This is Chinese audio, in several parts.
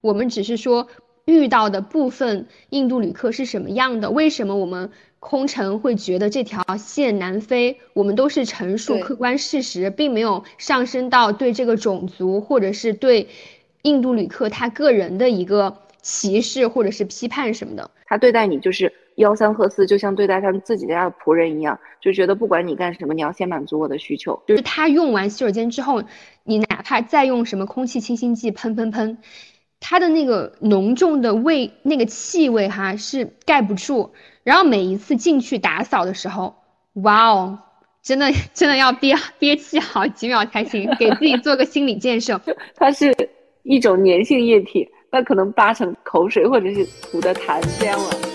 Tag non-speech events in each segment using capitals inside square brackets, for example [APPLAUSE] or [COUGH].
我们只是说遇到的部分印度旅客是什么样的，为什么我们空乘会觉得这条线难飞？我们都是陈述客观事实，并没有上升到对这个种族或者是对印度旅客他个人的一个歧视或者是批判什么的。他对待你就是吆三喝四，就像对待他们自己家的仆人一样，就觉得不管你干什么，你要先满足我的需求。就是他用完洗手间之后，你哪怕再用什么空气清新剂喷喷喷。它的那个浓重的味，那个气味哈是盖不住。然后每一次进去打扫的时候，哇哦，真的真的要憋憋气好几秒才行，给自己做个心理建设。[LAUGHS] 它是一种粘性液体，那可能八成口水或者是吐的痰这样了。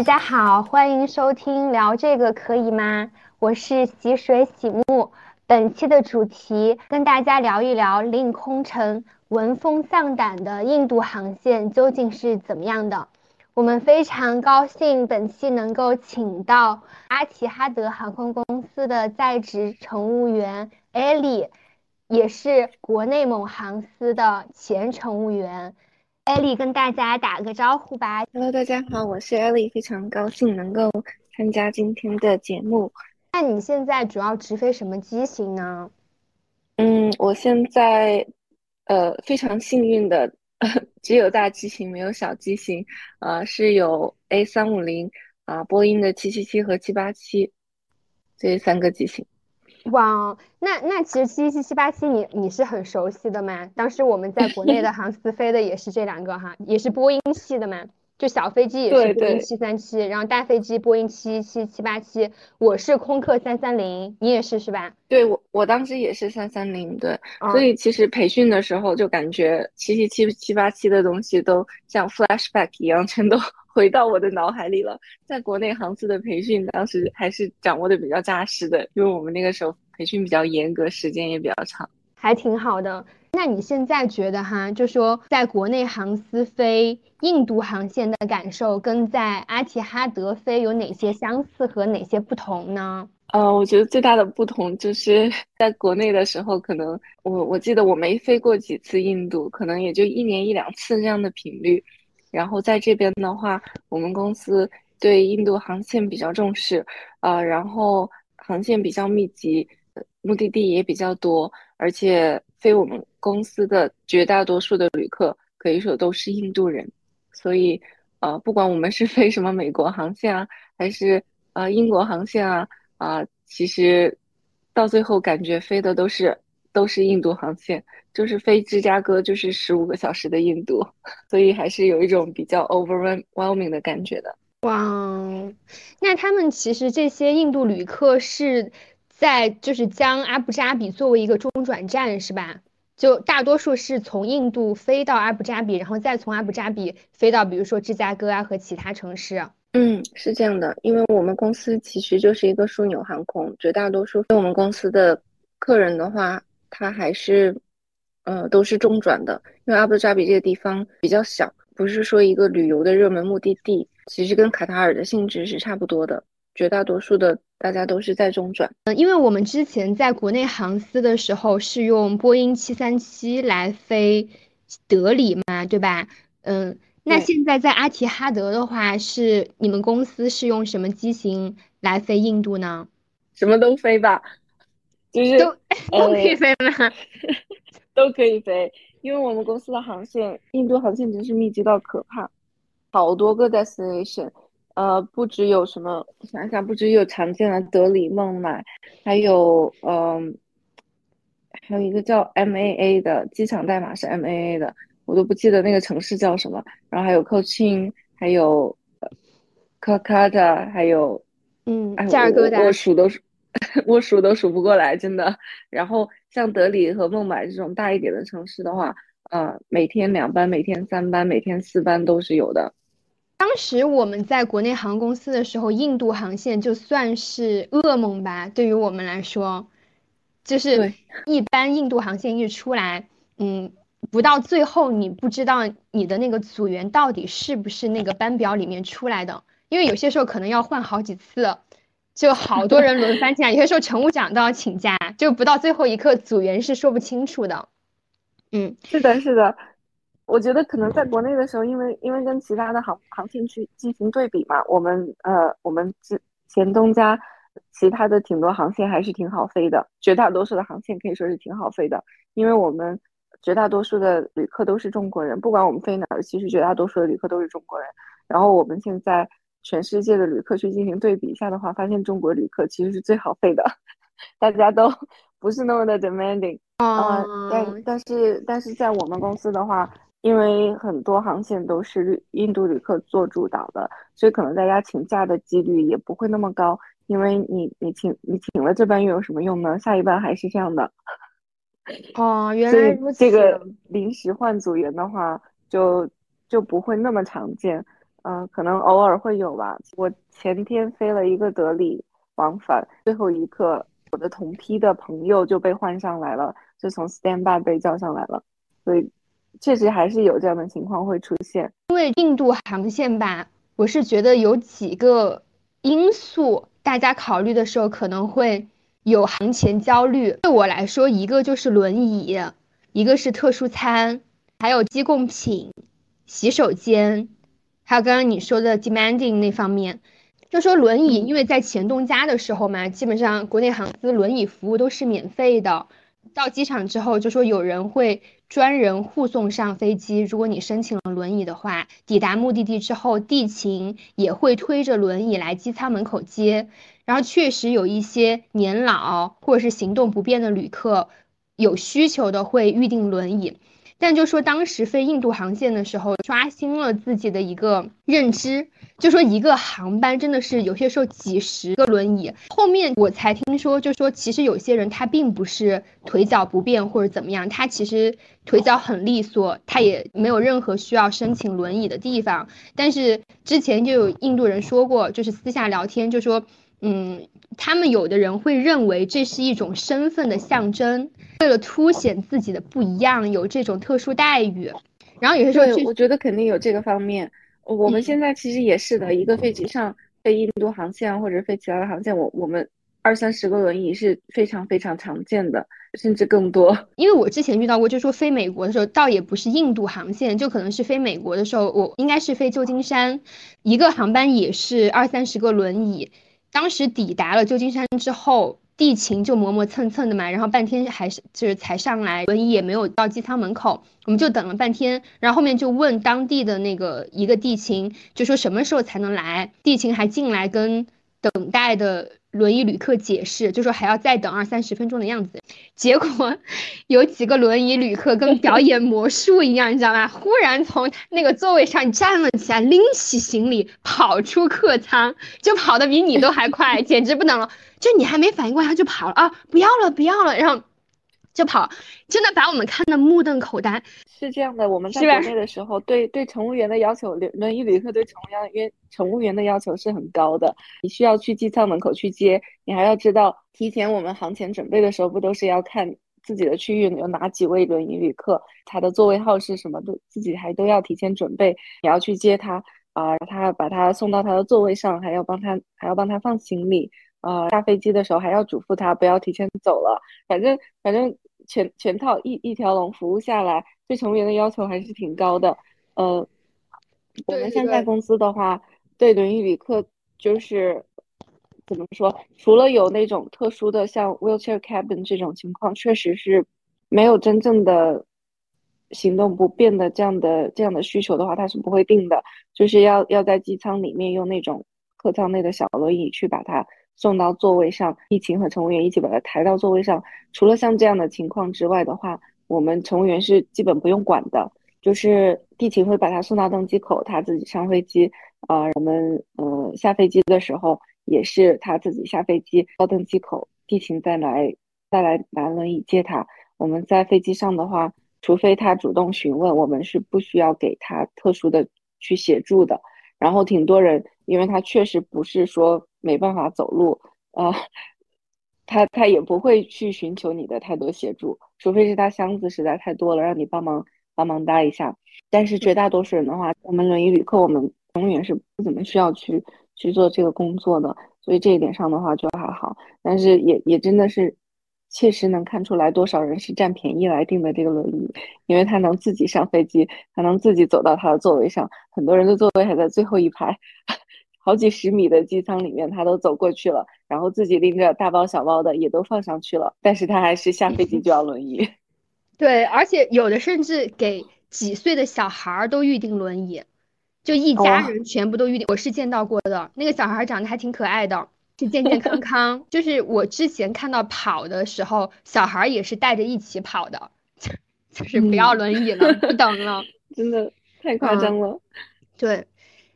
大家好，欢迎收听聊这个可以吗？我是洗水洗木，本期的主题跟大家聊一聊令空乘闻风丧胆的印度航线究竟是怎么样的。我们非常高兴本期能够请到阿奇哈德航空公司的在职乘务员艾丽，也是国内某航司的前乘务员。艾丽跟大家打个招呼吧。Hello，大家好，我是艾丽，非常高兴能够参加今天的节目。那你现在主要直飞什么机型呢？嗯，我现在呃非常幸运的，[LAUGHS] 只有大机型没有小机型，呃是有 A 三五零啊，波音的七七七和七八七这三个机型。哇，那那其实七七七八七你你是很熟悉的嘛？当时我们在国内的 [LAUGHS] 航司飞的也是这两个哈，也是波音系的嘛，就小飞机也是波音七三七，然后大飞机波音七七七八七。我是空客三三零，你也是是吧？对我我当时也是三三零，对，所以其实培训的时候就感觉七七七七八七的东西都像 flashback 一样，全都。回到我的脑海里了。在国内航司的培训，当时还是掌握的比较扎实的，因为我们那个时候培训比较严格，时间也比较长，还挺好的。那你现在觉得哈，就说在国内航司飞印度航线的感受，跟在阿提哈德飞有哪些相似和哪些不同呢？呃，我觉得最大的不同就是在国内的时候，可能我我记得我没飞过几次印度，可能也就一年一两次这样的频率。然后在这边的话，我们公司对印度航线比较重视，呃，然后航线比较密集，目的地也比较多，而且飞我们公司的绝大多数的旅客可以说都是印度人，所以呃，不管我们是飞什么美国航线啊，还是呃英国航线啊，啊，其实到最后感觉飞的都是都是印度航线。就是飞芝加哥就是十五个小时的印度，[LAUGHS] 所以还是有一种比较 overwhelming 的感觉的。哇，那他们其实这些印度旅客是在就是将阿布扎比作为一个中转站是吧？就大多数是从印度飞到阿布扎比，然后再从阿布扎比飞到比如说芝加哥啊和其他城市。嗯，是这样的，因为我们公司其实就是一个枢纽航空，绝大多数飞我们公司的客人的话，他还是。呃，都是中转的，因为阿布扎比这个地方比较小，不是说一个旅游的热门目的地，其实跟卡塔尔的性质是差不多的。绝大多数的大家都是在中转。嗯，因为我们之前在国内航司的时候是用波音七三七来飞德里嘛，对吧？嗯，那现在在阿提哈德的话，是你们公司是用什么机型来飞印度呢？什么都飞吧，就是都都可以飞吗？[LAUGHS] 都可以飞，因为我们公司的航线，印度航线真是密集到可怕，好多个 destination，呃，不只有什么，我想想，不只有常见的德里、孟买，还有，嗯，还有一个叫 MAA 的机场代码是 MAA 的，我都不记得那个城市叫什么。然后还有 Cochin，还有 Kolkata，还有，嗯，加尔各答，我数都数，[LAUGHS] 我数都数不过来，真的。然后。像德里和孟买这种大一点的城市的话，呃，每天两班、每天三班、每天四班都是有的。当时我们在国内航空公司的时候，印度航线就算是噩梦吧，对于我们来说，就是一般印度航线一出来，嗯，不到最后你不知道你的那个组员到底是不是那个班表里面出来的，因为有些时候可能要换好几次，就好多人轮番请假，有些时候乘务长都要请假，就不到最后一刻组员是说不清楚的。嗯，是的，是的。我觉得可能在国内的时候，因为因为跟其他的航航线去进行对比嘛，我们呃我们之前东家其他的挺多航线还是挺好飞的，绝大多数的航线可以说是挺好飞的，因为我们绝大多数的旅客都是中国人，不管我们飞哪儿，其实绝大多数的旅客都是中国人。然后我们现在全世界的旅客去进行对比一下的话，发现中国旅客其实是最好费的，[LAUGHS] 大家都 [LAUGHS] 不是那么的 demanding 啊，但但是但是在我们公司的话。因为很多航线都是旅印度旅客做主导的，所以可能大家请假的几率也不会那么高。因为你你请你请了这班又有什么用呢？下一班还是这样的。哦，原来如此。这个临时换组员的话，就就不会那么常见。嗯，可能偶尔会有吧。我前天飞了一个德里往返，最后一刻我的同批的朋友就被换上来了，就从 standby 被叫上来了，所以。确实还是有这样的情况会出现，因为印度航线吧，我是觉得有几个因素，大家考虑的时候可能会有航前焦虑。对我来说，一个就是轮椅，一个是特殊餐，还有机供品、洗手间，还有刚刚你说的 demanding 那方面。就说轮椅，因为在前东家的时候嘛，基本上国内航司轮椅服务都是免费的。到机场之后，就说有人会专人护送上飞机。如果你申请了轮椅的话，抵达目的地之后，地勤也会推着轮椅来机舱门口接。然后确实有一些年老或者是行动不便的旅客，有需求的会预定轮椅。但就说当时飞印度航线的时候，刷新了自己的一个认知。就说一个航班真的是有些时候几十个轮椅，后面我才听说，就说其实有些人他并不是腿脚不便或者怎么样，他其实腿脚很利索，他也没有任何需要申请轮椅的地方。但是之前就有印度人说过，就是私下聊天就说，嗯，他们有的人会认为这是一种身份的象征，为了凸显自己的不一样，有这种特殊待遇。然后有些时候，我觉得肯定有这个方面。我们现在其实也是的，一个飞机上飞印度航线或者飞其他的航线，我我们二三十个轮椅是非常非常常见的，甚至更多。因为我之前遇到过，就说飞美国的时候，倒也不是印度航线，就可能是飞美国的时候，我应该是飞旧金山，一个航班也是二三十个轮椅，当时抵达了旧金山之后。地勤就磨磨蹭蹭的嘛，然后半天还是就是才上来，轮椅也没有到机舱门口，我们就等了半天，然后后面就问当地的那个一个地勤，就说什么时候才能来，地勤还进来跟等待的。轮椅旅客解释，就说还要再等二三十分钟的样子。结果有几个轮椅旅客跟表演魔术一样，你知道吗？忽然从那个座位上站了起来，拎起行李跑出客舱，就跑得比你都还快，简直不能了。就你还没反应过来，他就跑了啊！不要了，不要了，然后。就跑，真的把我们看得目瞪口呆。是这样的，我们在国内的时候，对对乘务员的要求，轮轮椅旅客对乘务员乘务员的要求是很高的。你需要去机舱门口去接，你还要知道提前我们航前准备的时候，不都是要看自己的区域有哪几位轮椅旅客，他的座位号是什么，都自己还都要提前准备。你要去接他啊，他把他送到他的座位上，还要帮他还要帮他放行李。呃，下飞机的时候还要嘱咐他不要提前走了。反正反正全全套一一条龙服务下来，对乘务员的要求还是挺高的。呃，我们现在公司的话，对轮椅旅客就是怎么说？除了有那种特殊的像 wheelchair cabin 这种情况，确实是没有真正的行动不便的这样的这样的需求的话，他是不会定的。就是要要在机舱里面用那种客舱内的小轮椅去把它。送到座位上，地勤和乘务员一起把他抬到座位上。除了像这样的情况之外的话，我们乘务员是基本不用管的，就是地勤会把他送到登机口，他自己上飞机。啊，我们呃下飞机的时候也是他自己下飞机到登机口，地勤再来再来拿轮椅接他。我们在飞机上的话，除非他主动询问，我们是不需要给他特殊的去协助的。然后挺多人，因为他确实不是说。没办法走路，呃，他他也不会去寻求你的太多协助，除非是他箱子实在太多了，让你帮忙帮忙搭一下。但是绝大多数人的话，我们轮椅旅客，我们永远是不怎么需要去去做这个工作的，所以这一点上的话就还好。但是也也真的是。确实能看出来多少人是占便宜来订的这个轮椅，因为他能自己上飞机，他能自己走到他的座位上。很多人的座位还在最后一排，[LAUGHS] 好几十米的机舱里面，他都走过去了，然后自己拎着大包小包的也都放上去了。但是他还是下飞机就要轮椅。[LAUGHS] 对，而且有的甚至给几岁的小孩都预定轮椅，就一家人全部都预定。我是见到过的，那个小孩长得还挺可爱的。是健健康康，[LAUGHS] 就是我之前看到跑的时候，小孩也是带着一起跑的，[LAUGHS] 就是不要轮椅了，不等了，[LAUGHS] 真的太夸张了，对。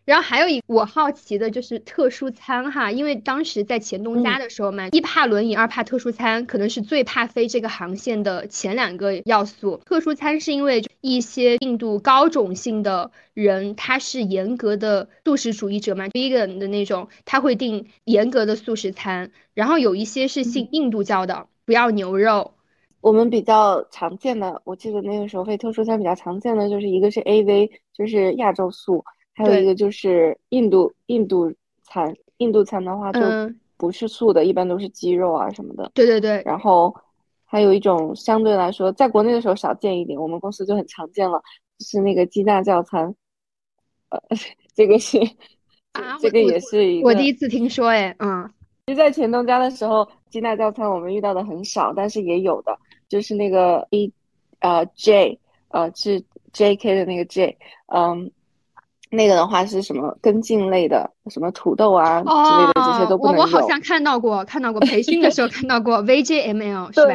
然后还有一我好奇的就是特殊餐哈，因为当时在前东家的时候嘛，一怕轮椅，二怕特殊餐，可能是最怕飞这个航线的前两个要素。特殊餐是因为一些印度高种姓的人，他是严格的素食主义者嘛，vegan 的那种，他会订严格的素食餐。然后有一些是信印度教的，不要牛肉。我们比较常见的，我记得那个时候飞特殊餐比较常见的就是一个是 AV，就是亚洲素。还有一个就是印度印度餐，印度餐的话就不是素的，一般都是鸡肉啊什么的。对对对。然后还有一种相对来说，在国内的时候少见一点，我们公司就很常见了，是那个鸡纳教餐。呃，[LAUGHS] 这个是啊，这个也是一个我第一次听说，哎，嗯。其实，在钱东家的时候，鸡纳教餐我们遇到的很少，但是也有的，就是那个 A，呃，J，呃，是 J.K 的那个 J，嗯。那个的话是什么根茎类的，什么土豆啊之类的，这些都不能我我好像看到过，看到过培训的时候看到过 [LAUGHS] VJML [LAUGHS] 是吧？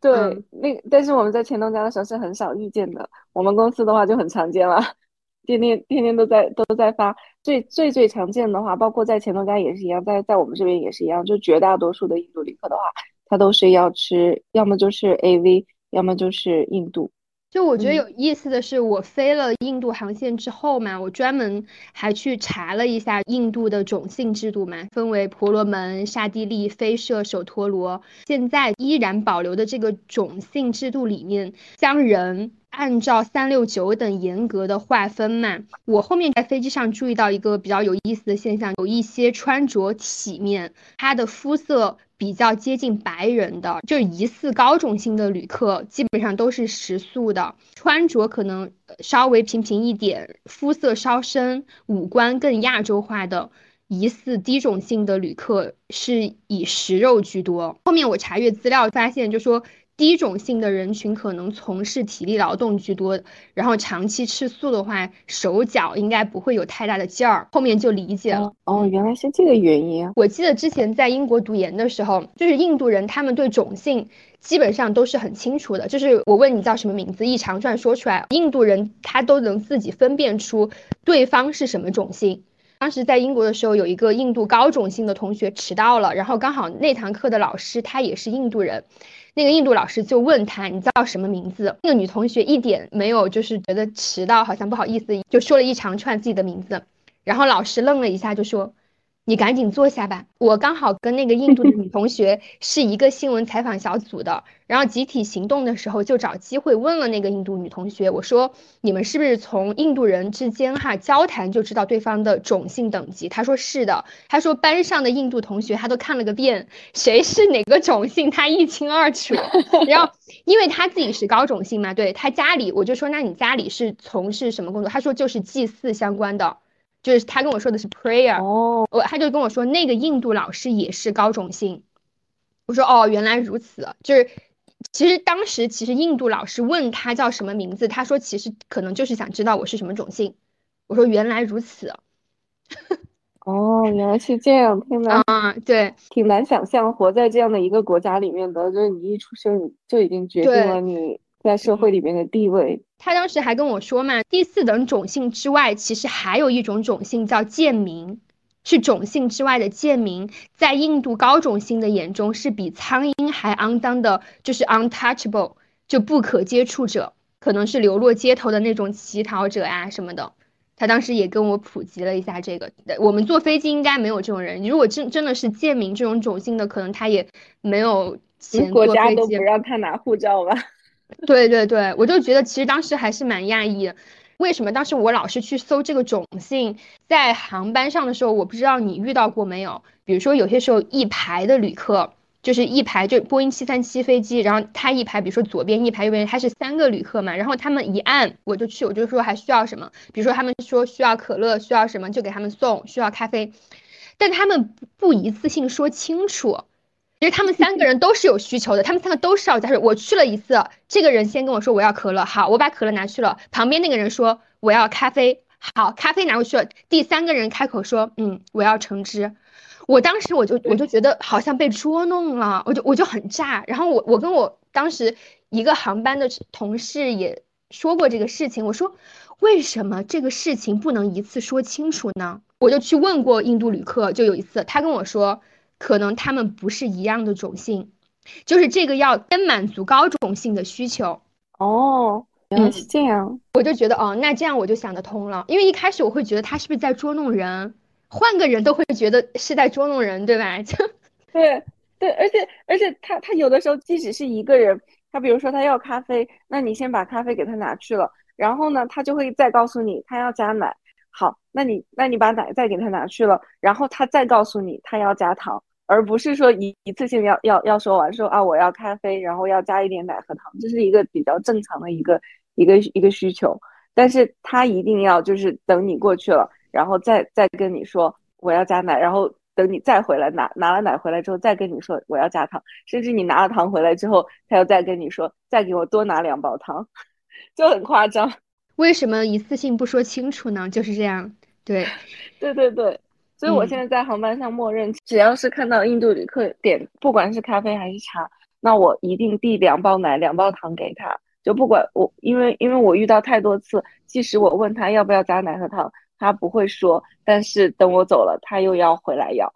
对，那但是我们在钱东家的时候是很少遇见的，我们公司的话就很常见了，[LAUGHS] 天天天天都在都在发。最最最常见的话，包括在钱东家也是一样，在在我们这边也是一样，就绝大多数的印度旅客的话，他都是要吃，要么就是 AV，要么就是印度。就我觉得有意思的是，我飞了印度航线之后嘛，我专门还去查了一下印度的种姓制度嘛，分为婆罗门、刹帝利、飞舍、首陀罗，现在依然保留的这个种姓制度里面，将人按照三六九等严格的划分嘛。我后面在飞机上注意到一个比较有意思的现象，有一些穿着体面，他的肤色。比较接近白人的，就是疑似高种姓的旅客，基本上都是食素的，穿着可能稍微平平一点，肤色稍深，五官更亚洲化的疑似低种姓的旅客是以食肉居多。后面我查阅资料发现，就说。低种姓的人群可能从事体力劳动居多，然后长期吃素的话，手脚应该不会有太大的劲儿。后面就理解了，哦，原来是这个原因。我记得之前在英国读研的时候，就是印度人，他们对种姓基本上都是很清楚的。就是我问你叫什么名字，一长串说出来，印度人他都能自己分辨出对方是什么种姓。当时在英国的时候，有一个印度高种姓的同学迟到了，然后刚好那堂课的老师他也是印度人。那个印度老师就问他：“你叫什么名字？”那个女同学一点没有，就是觉得迟到好像不好意思，就说了一长串自己的名字。然后老师愣了一下，就说。你赶紧坐下吧，我刚好跟那个印度的女同学 [LAUGHS] 是一个新闻采访小组的，然后集体行动的时候就找机会问了那个印度女同学，我说你们是不是从印度人之间哈交谈就知道对方的种姓等级？他说是的，他说班上的印度同学他都看了个遍，谁是哪个种姓他一清二楚。然后 [LAUGHS] 因为他自己是高种姓嘛，对他家里我就说那你家里是从事什么工作？他说就是祭祀相关的。就是他跟我说的是 prayer，哦，我他就跟我说那个印度老师也是高种姓，我说哦原来如此，就是其实当时其实印度老师问他叫什么名字，他说其实可能就是想知道我是什么种姓，我说原来如此，[LAUGHS] 哦原来是这样，天呐，啊对，挺难想象活在这样的一个国家里面的，就是你一出生就已经决定了你。在社会里面的地位，他当时还跟我说嘛，第四等种姓之外，其实还有一种种姓叫贱民，是种姓之外的贱民，在印度高种姓的眼中是比苍蝇还肮脏的，就是 untouchable，就不可接触者，可能是流落街头的那种乞讨者啊什么的。他当时也跟我普及了一下这个。我们坐飞机应该没有这种人，如果真真的是贱民这种种姓的，可能他也没有钱国家都不让他拿护照吧？对对对，我就觉得其实当时还是蛮讶异。为什么当时我老是去搜这个种姓，在航班上的时候，我不知道你遇到过没有？比如说有些时候一排的旅客，就是一排就波音七三七飞机，然后他一排，比如说左边一排，右边他是三个旅客嘛，然后他们一按我就去，我就说还需要什么？比如说他们说需要可乐，需要什么就给他们送，需要咖啡，但他们不一次性说清楚。其实他们三个人都是有需求的，他们三个都是要加水。我去了一次，这个人先跟我说我要可乐，好，我把可乐拿去了。旁边那个人说我要咖啡，好，咖啡拿过去了。第三个人开口说，嗯，我要橙汁。我当时我就我就觉得好像被捉弄了，我就我就很炸。然后我我跟我当时一个航班的同事也说过这个事情，我说为什么这个事情不能一次说清楚呢？我就去问过印度旅客，就有一次他跟我说。可能他们不是一样的种姓，就是这个要先满足高种姓的需求哦。原来是这样，我就觉得哦，那这样我就想得通了。因为一开始我会觉得他是不是在捉弄人，换个人都会觉得是在捉弄人，对吧？[LAUGHS] 对对，而且而且他他有的时候即使是一个人，他比如说他要咖啡，那你先把咖啡给他拿去了，然后呢，他就会再告诉你他要加奶。好，那你那你把奶再给他拿去了，然后他再告诉你他要加糖。而不是说一一次性要要要说完说啊我要咖啡，然后要加一点奶和糖，这是一个比较正常的一个一个一个需求。但是他一定要就是等你过去了，然后再再跟你说我要加奶，然后等你再回来拿拿了奶回来之后再跟你说我要加糖，甚至你拿了糖回来之后，他又再跟你说再给我多拿两包糖，[LAUGHS] 就很夸张。为什么一次性不说清楚呢？就是这样，对，对 [LAUGHS] 对对。所以，我现在在航班上默认，只要是看到印度旅客点，不管是咖啡还是茶，那我一定递两包奶、两包糖给他。就不管我，因为因为我遇到太多次，即使我问他要不要加奶和糖，他不会说，但是等我走了，他又要回来要。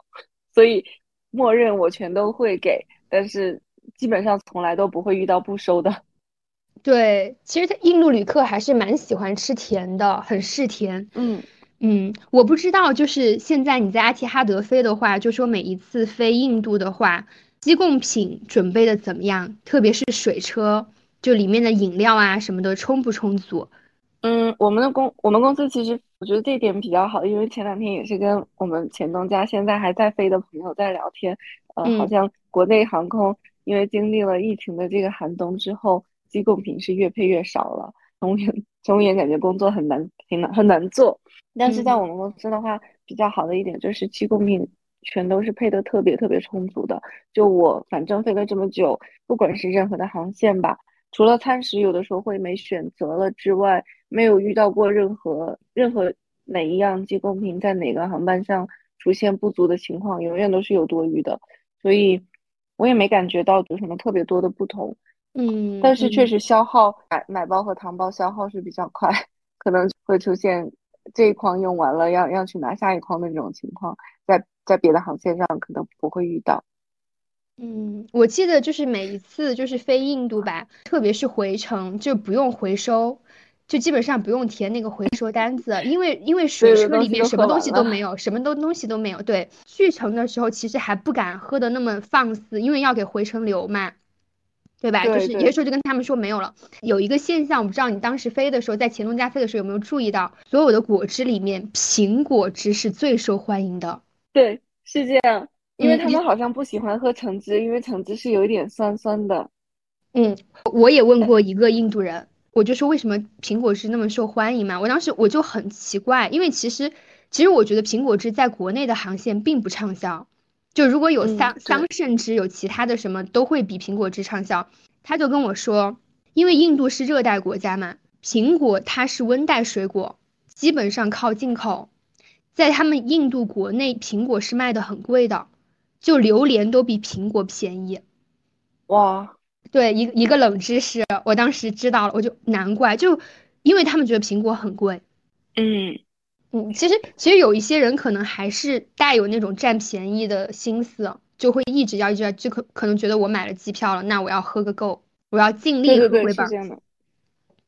所以，默认我全都会给，但是基本上从来都不会遇到不收的。[LAUGHS] 对，其实印度旅客还是蛮喜欢吃甜的，很嗜甜。嗯。嗯，我不知道，就是现在你在阿提哈德飞的话，就说每一次飞印度的话，机贡品准备的怎么样？特别是水车，就里面的饮料啊什么的充不充足？嗯，我们的公我们公司其实我觉得这一点比较好，因为前两天也是跟我们前东家现在还在飞的朋友在聊天，呃，好像国内航空因为经历了疫情的这个寒冬之后，机贡品是越配越少了，从眼从眼感觉工作很难，很难很难做。但是在我们公司的话，比较好的一点就是机供品全都是配的特别特别充足的。就我反正飞了这么久，不管是任何的航线吧，除了餐食有的时候会没选择了之外，没有遇到过任何任何哪一样机供品在哪个航班上出现不足的情况，永远都是有多余的。所以我也没感觉到有什么特别多的不同。嗯，但是确实消耗买买包和糖包消耗是比较快，可能会出现。这一筐用完了，要要去拿下一筐的这种情况，在在别的航线上可能不会遇到。嗯，我记得就是每一次就是飞印度吧，特别是回程就不用回收，就基本上不用填那个回收单子，因为因为水车里面什么东西都没有，什么都东西都没有。对，去程的时候其实还不敢喝的那么放肆，因为要给回程留嘛。对吧？就是有些时候就跟他们说没有了。有一个现象，我不知道你当时飞的时候，在前东家飞的时候有没有注意到，所有的果汁里面，苹果汁是最受欢迎的。对，是这样，因为他们好像不喜欢喝橙汁，因为橙汁是有一点酸酸的。嗯，我也问过一个印度人，我就说为什么苹果汁那么受欢迎嘛？我当时我就很奇怪，因为其实其实我觉得苹果汁在国内的航线并不畅销。就如果有桑桑葚汁，有其他的什么都会比苹果汁畅销。他就跟我说，因为印度是热带国家嘛，苹果它是温带水果，基本上靠进口，在他们印度国内，苹果是卖的很贵的，就榴莲都比苹果便宜。哇，对，一一个冷知识，我当时知道了，我就难怪，就因为他们觉得苹果很贵。嗯。嗯，其实其实有一些人可能还是带有那种占便宜的心思，就会一直要一直要，就可可能觉得我买了机票了，那我要喝个够，我要尽力喝回本。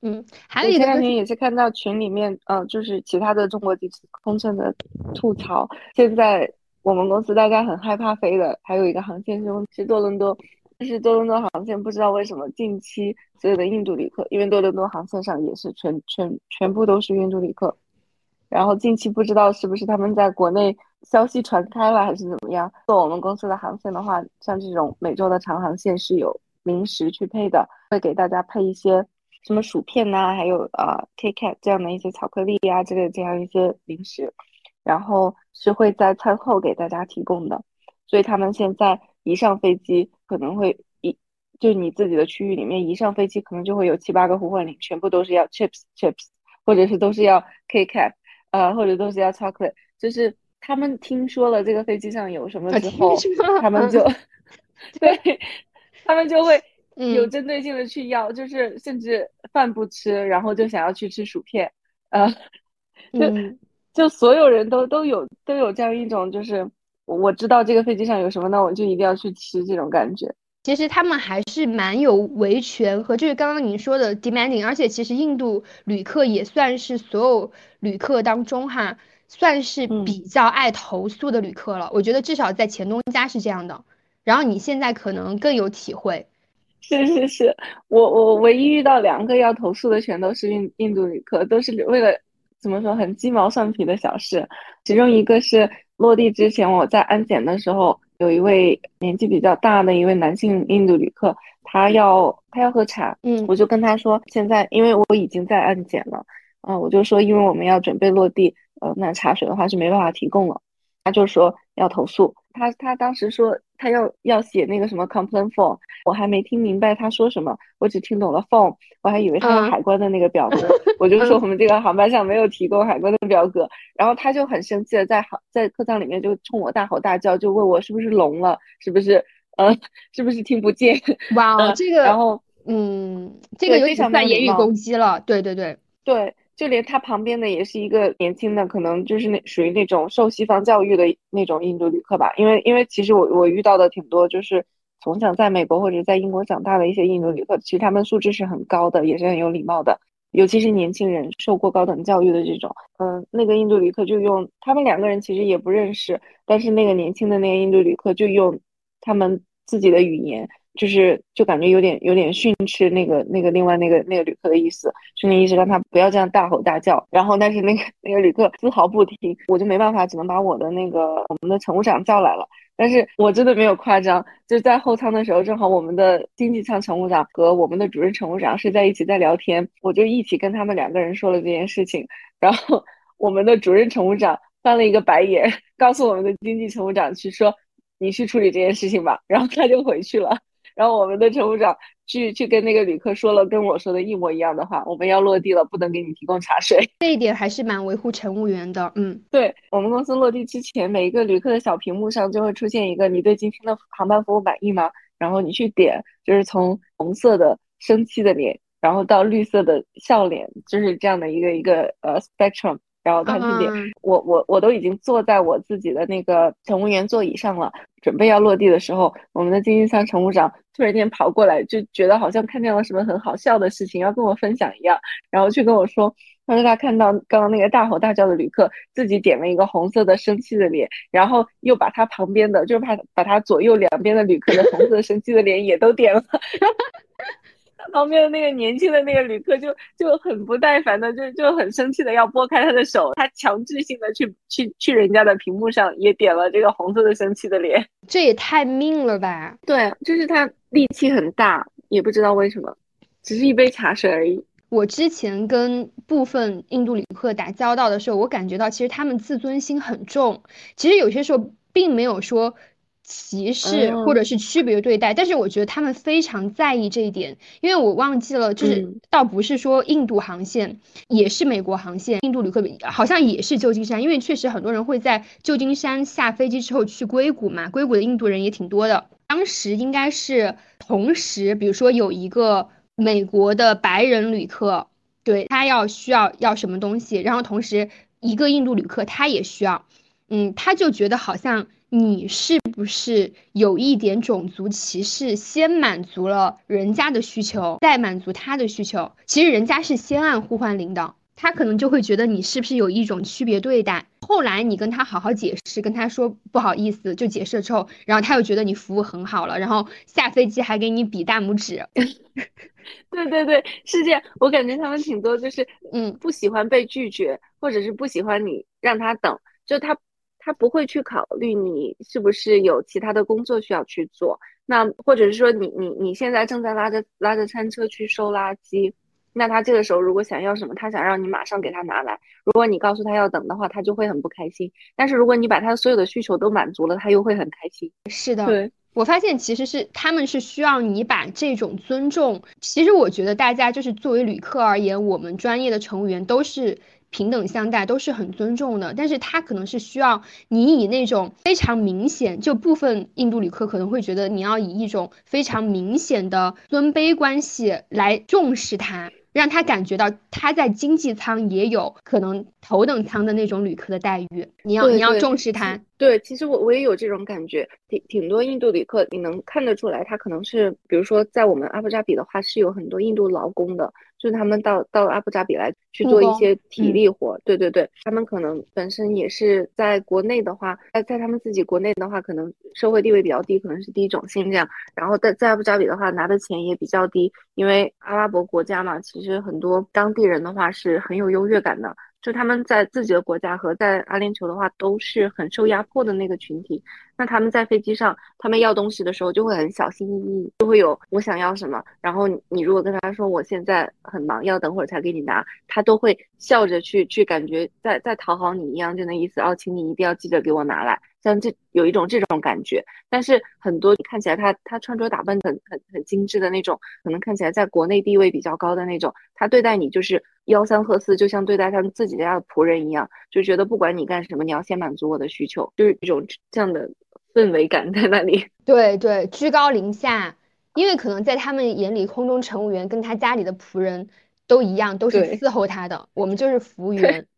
嗯，还有一个前两天也是看到群里面，呃，就是其他的中国地区空乘的吐槽，现在我们公司大家很害怕飞的，还有一个航线是是多伦多，但是多伦多航线不知道为什么近期所有的印度旅客，因为多伦多航线上也是全全全部都是印度旅客，然后近期不知道是不是他们在国内消息传开了还是怎么样，做我们公司的航线的话，像这种每周的长航线是有零食去配的，会给大家配一些。什么薯片呐，还有呃 KitKat 这样的一些巧克力呀之类这样一些零食，然后是会在餐后给大家提供的。所以他们现在一上飞机，可能会一就你自己的区域里面一上飞机，可能就会有七八个互换领，全部都是要 chips chips，或者是都是要 KitKat，呃，或者都是要 chocolate。就是他们听说了这个飞机上有什么之后，他们就 [LAUGHS] 对，他们就会。有针对性的去要，就是甚至饭不吃，然后就想要去吃薯片，呃，就就所有人都都有都有这样一种，就是我知道这个飞机上有什么，那我就一定要去吃这种感觉。其实他们还是蛮有维权和就是刚刚您说的 demanding，而且其实印度旅客也算是所有旅客当中哈，算是比较爱投诉的旅客了。我觉得至少在前东家是这样的，然后你现在可能更有体会。是是是，我我唯一遇到两个要投诉的，全都是印印度旅客，都是为了怎么说很鸡毛蒜皮的小事。其中一个是落地之前，我在安检的时候，有一位年纪比较大的一位男性印度旅客，他要他要喝茶，嗯，我就跟他说，现在因为我已经在安检了，啊，我就说因为我们要准备落地，呃，那茶水的话是没办法提供了。他就说要投诉，他他当时说他要要写那个什么 complaint form，我还没听明白他说什么，我只听懂了 form，我还以为他要海关的那个表格，[LAUGHS] 我就说我们这个航班上没有提供海关的表格，然后他就很生气的在航在客舱里面就冲我大吼大叫，就问我是不是聋了，是不是呃是不是听不见？哇，这个然后嗯，这个有点算言语攻击了，对对对对。就连他旁边的也是一个年轻的，可能就是那属于那种受西方教育的那种印度旅客吧。因为因为其实我我遇到的挺多，就是从小在美国或者在英国长大的一些印度旅客，其实他们素质是很高的，也是很有礼貌的。尤其是年轻人受过高等教育的这种，嗯，那个印度旅客就用他们两个人其实也不认识，但是那个年轻的那个印度旅客就用他们自己的语言。就是就感觉有点有点训斥那个那个另外那个那个旅客的意思，训练意思让他不要这样大吼大叫。然后但是那个那个旅客丝毫不听，我就没办法，只能把我的那个我们的乘务长叫来了。但是我真的没有夸张，就在后舱的时候，正好我们的经济舱乘务长和我们的主任乘务长是在一起在聊天，我就一起跟他们两个人说了这件事情。然后我们的主任乘务长翻了一个白眼，告诉我们的经济乘务长去说：“你去处理这件事情吧。”然后他就回去了。然后我们的乘务长去去跟那个旅客说了跟我说的一模一样的话，我们要落地了，不能给你提供茶水。这一点还是蛮维护乘务员的。嗯，对我们公司落地之前，每一个旅客的小屏幕上就会出现一个“你对今天的航班服务满意吗？”然后你去点，就是从红色的生气的脸，然后到绿色的笑脸，就是这样的一个一个呃 spectrum。然后他去点，我我我都已经坐在我自己的那个乘务员座椅上了，准备要落地的时候，我们的经济舱乘务长突然间跑过来，就觉得好像看见了什么很好笑的事情，要跟我分享一样，然后去跟我说，他说他看到刚刚那个大吼大叫的旅客自己点了一个红色的生气的脸，然后又把他旁边的，就是把把他左右两边的旅客的红色生气的脸也都点了。旁边的那个年轻的那个旅客就就很不耐烦的，就就很生气的要拨开他的手，他强制性的去去去人家的屏幕上也点了这个红色的生气的脸，这也太命了吧？对，就是他力气很大，也不知道为什么，只是一杯茶水而已。我之前跟部分印度旅客打交道的时候，我感觉到其实他们自尊心很重，其实有些时候并没有说。歧视或者是区别对待，但是我觉得他们非常在意这一点，因为我忘记了，就是倒不是说印度航线，也是美国航线，印度旅客好像也是旧金山，因为确实很多人会在旧金山下飞机之后去硅谷嘛，硅谷的印度人也挺多的。当时应该是同时，比如说有一个美国的白人旅客，对他要需要要什么东西，然后同时一个印度旅客他也需要，嗯，他就觉得好像。你是不是有一点种族歧视？先满足了人家的需求，再满足他的需求。其实人家是先按互换铃的，他可能就会觉得你是不是有一种区别对待。后来你跟他好好解释，跟他说不好意思，就解释了之后，然后他又觉得你服务很好了，然后下飞机还给你比大拇指。[LAUGHS] 对对对，是这样。我感觉他们挺多，就是嗯，不喜欢被拒绝，或者是不喜欢你让他等，就他。他不会去考虑你是不是有其他的工作需要去做，那或者是说你你你现在正在拉着拉着餐车去收垃圾，那他这个时候如果想要什么，他想让你马上给他拿来，如果你告诉他要等的话，他就会很不开心。但是如果你把他所有的需求都满足了，他又会很开心。是的，对我发现其实是他们是需要你把这种尊重。其实我觉得大家就是作为旅客而言，我们专业的乘务员都是。平等相待都是很尊重的，但是他可能是需要你以那种非常明显，就部分印度旅客可能会觉得你要以一种非常明显的尊卑关系来重视他。让他感觉到他在经济舱也有可能头等舱的那种旅客的待遇，你要你要重视他。对，其实我我也有这种感觉，挺挺多印度旅客，你能看得出来，他可能是，比如说在我们阿布扎比的话，是有很多印度劳工的，就是他们到到阿布扎比来去做一些体力活。对对对，他们可能本身也是在国内的话，在在他们自己国内的话，可能社会地位比较低，可能是低种姓这样，然后在在阿布扎比的话，拿的钱也比较低，因为阿拉伯国家嘛，其实。其实很多当地人的话是很有优越感的，就他们在自己的国家和在阿联酋的话都是很受压迫的那个群体。那他们在飞机上，他们要东西的时候就会很小心翼翼，就会有我想要什么，然后你如果跟他说我现在很忙，要等会儿才给你拿，他都会笑着去去，感觉在在讨好你一样，就那意思哦，请你一定要记得给我拿来。像这有一种这种感觉，但是很多看起来他他穿着打扮很很很精致的那种，可能看起来在国内地位比较高的那种，他对待你就是吆三喝四，就像对待他们自己家的仆人一样，就觉得不管你干什么，你要先满足我的需求，就是一种这样的氛围感在那里。对对，居高临下，因为可能在他们眼里，空中乘务员跟他家里的仆人都一样，都是伺候他的，我们就是服务员。[LAUGHS]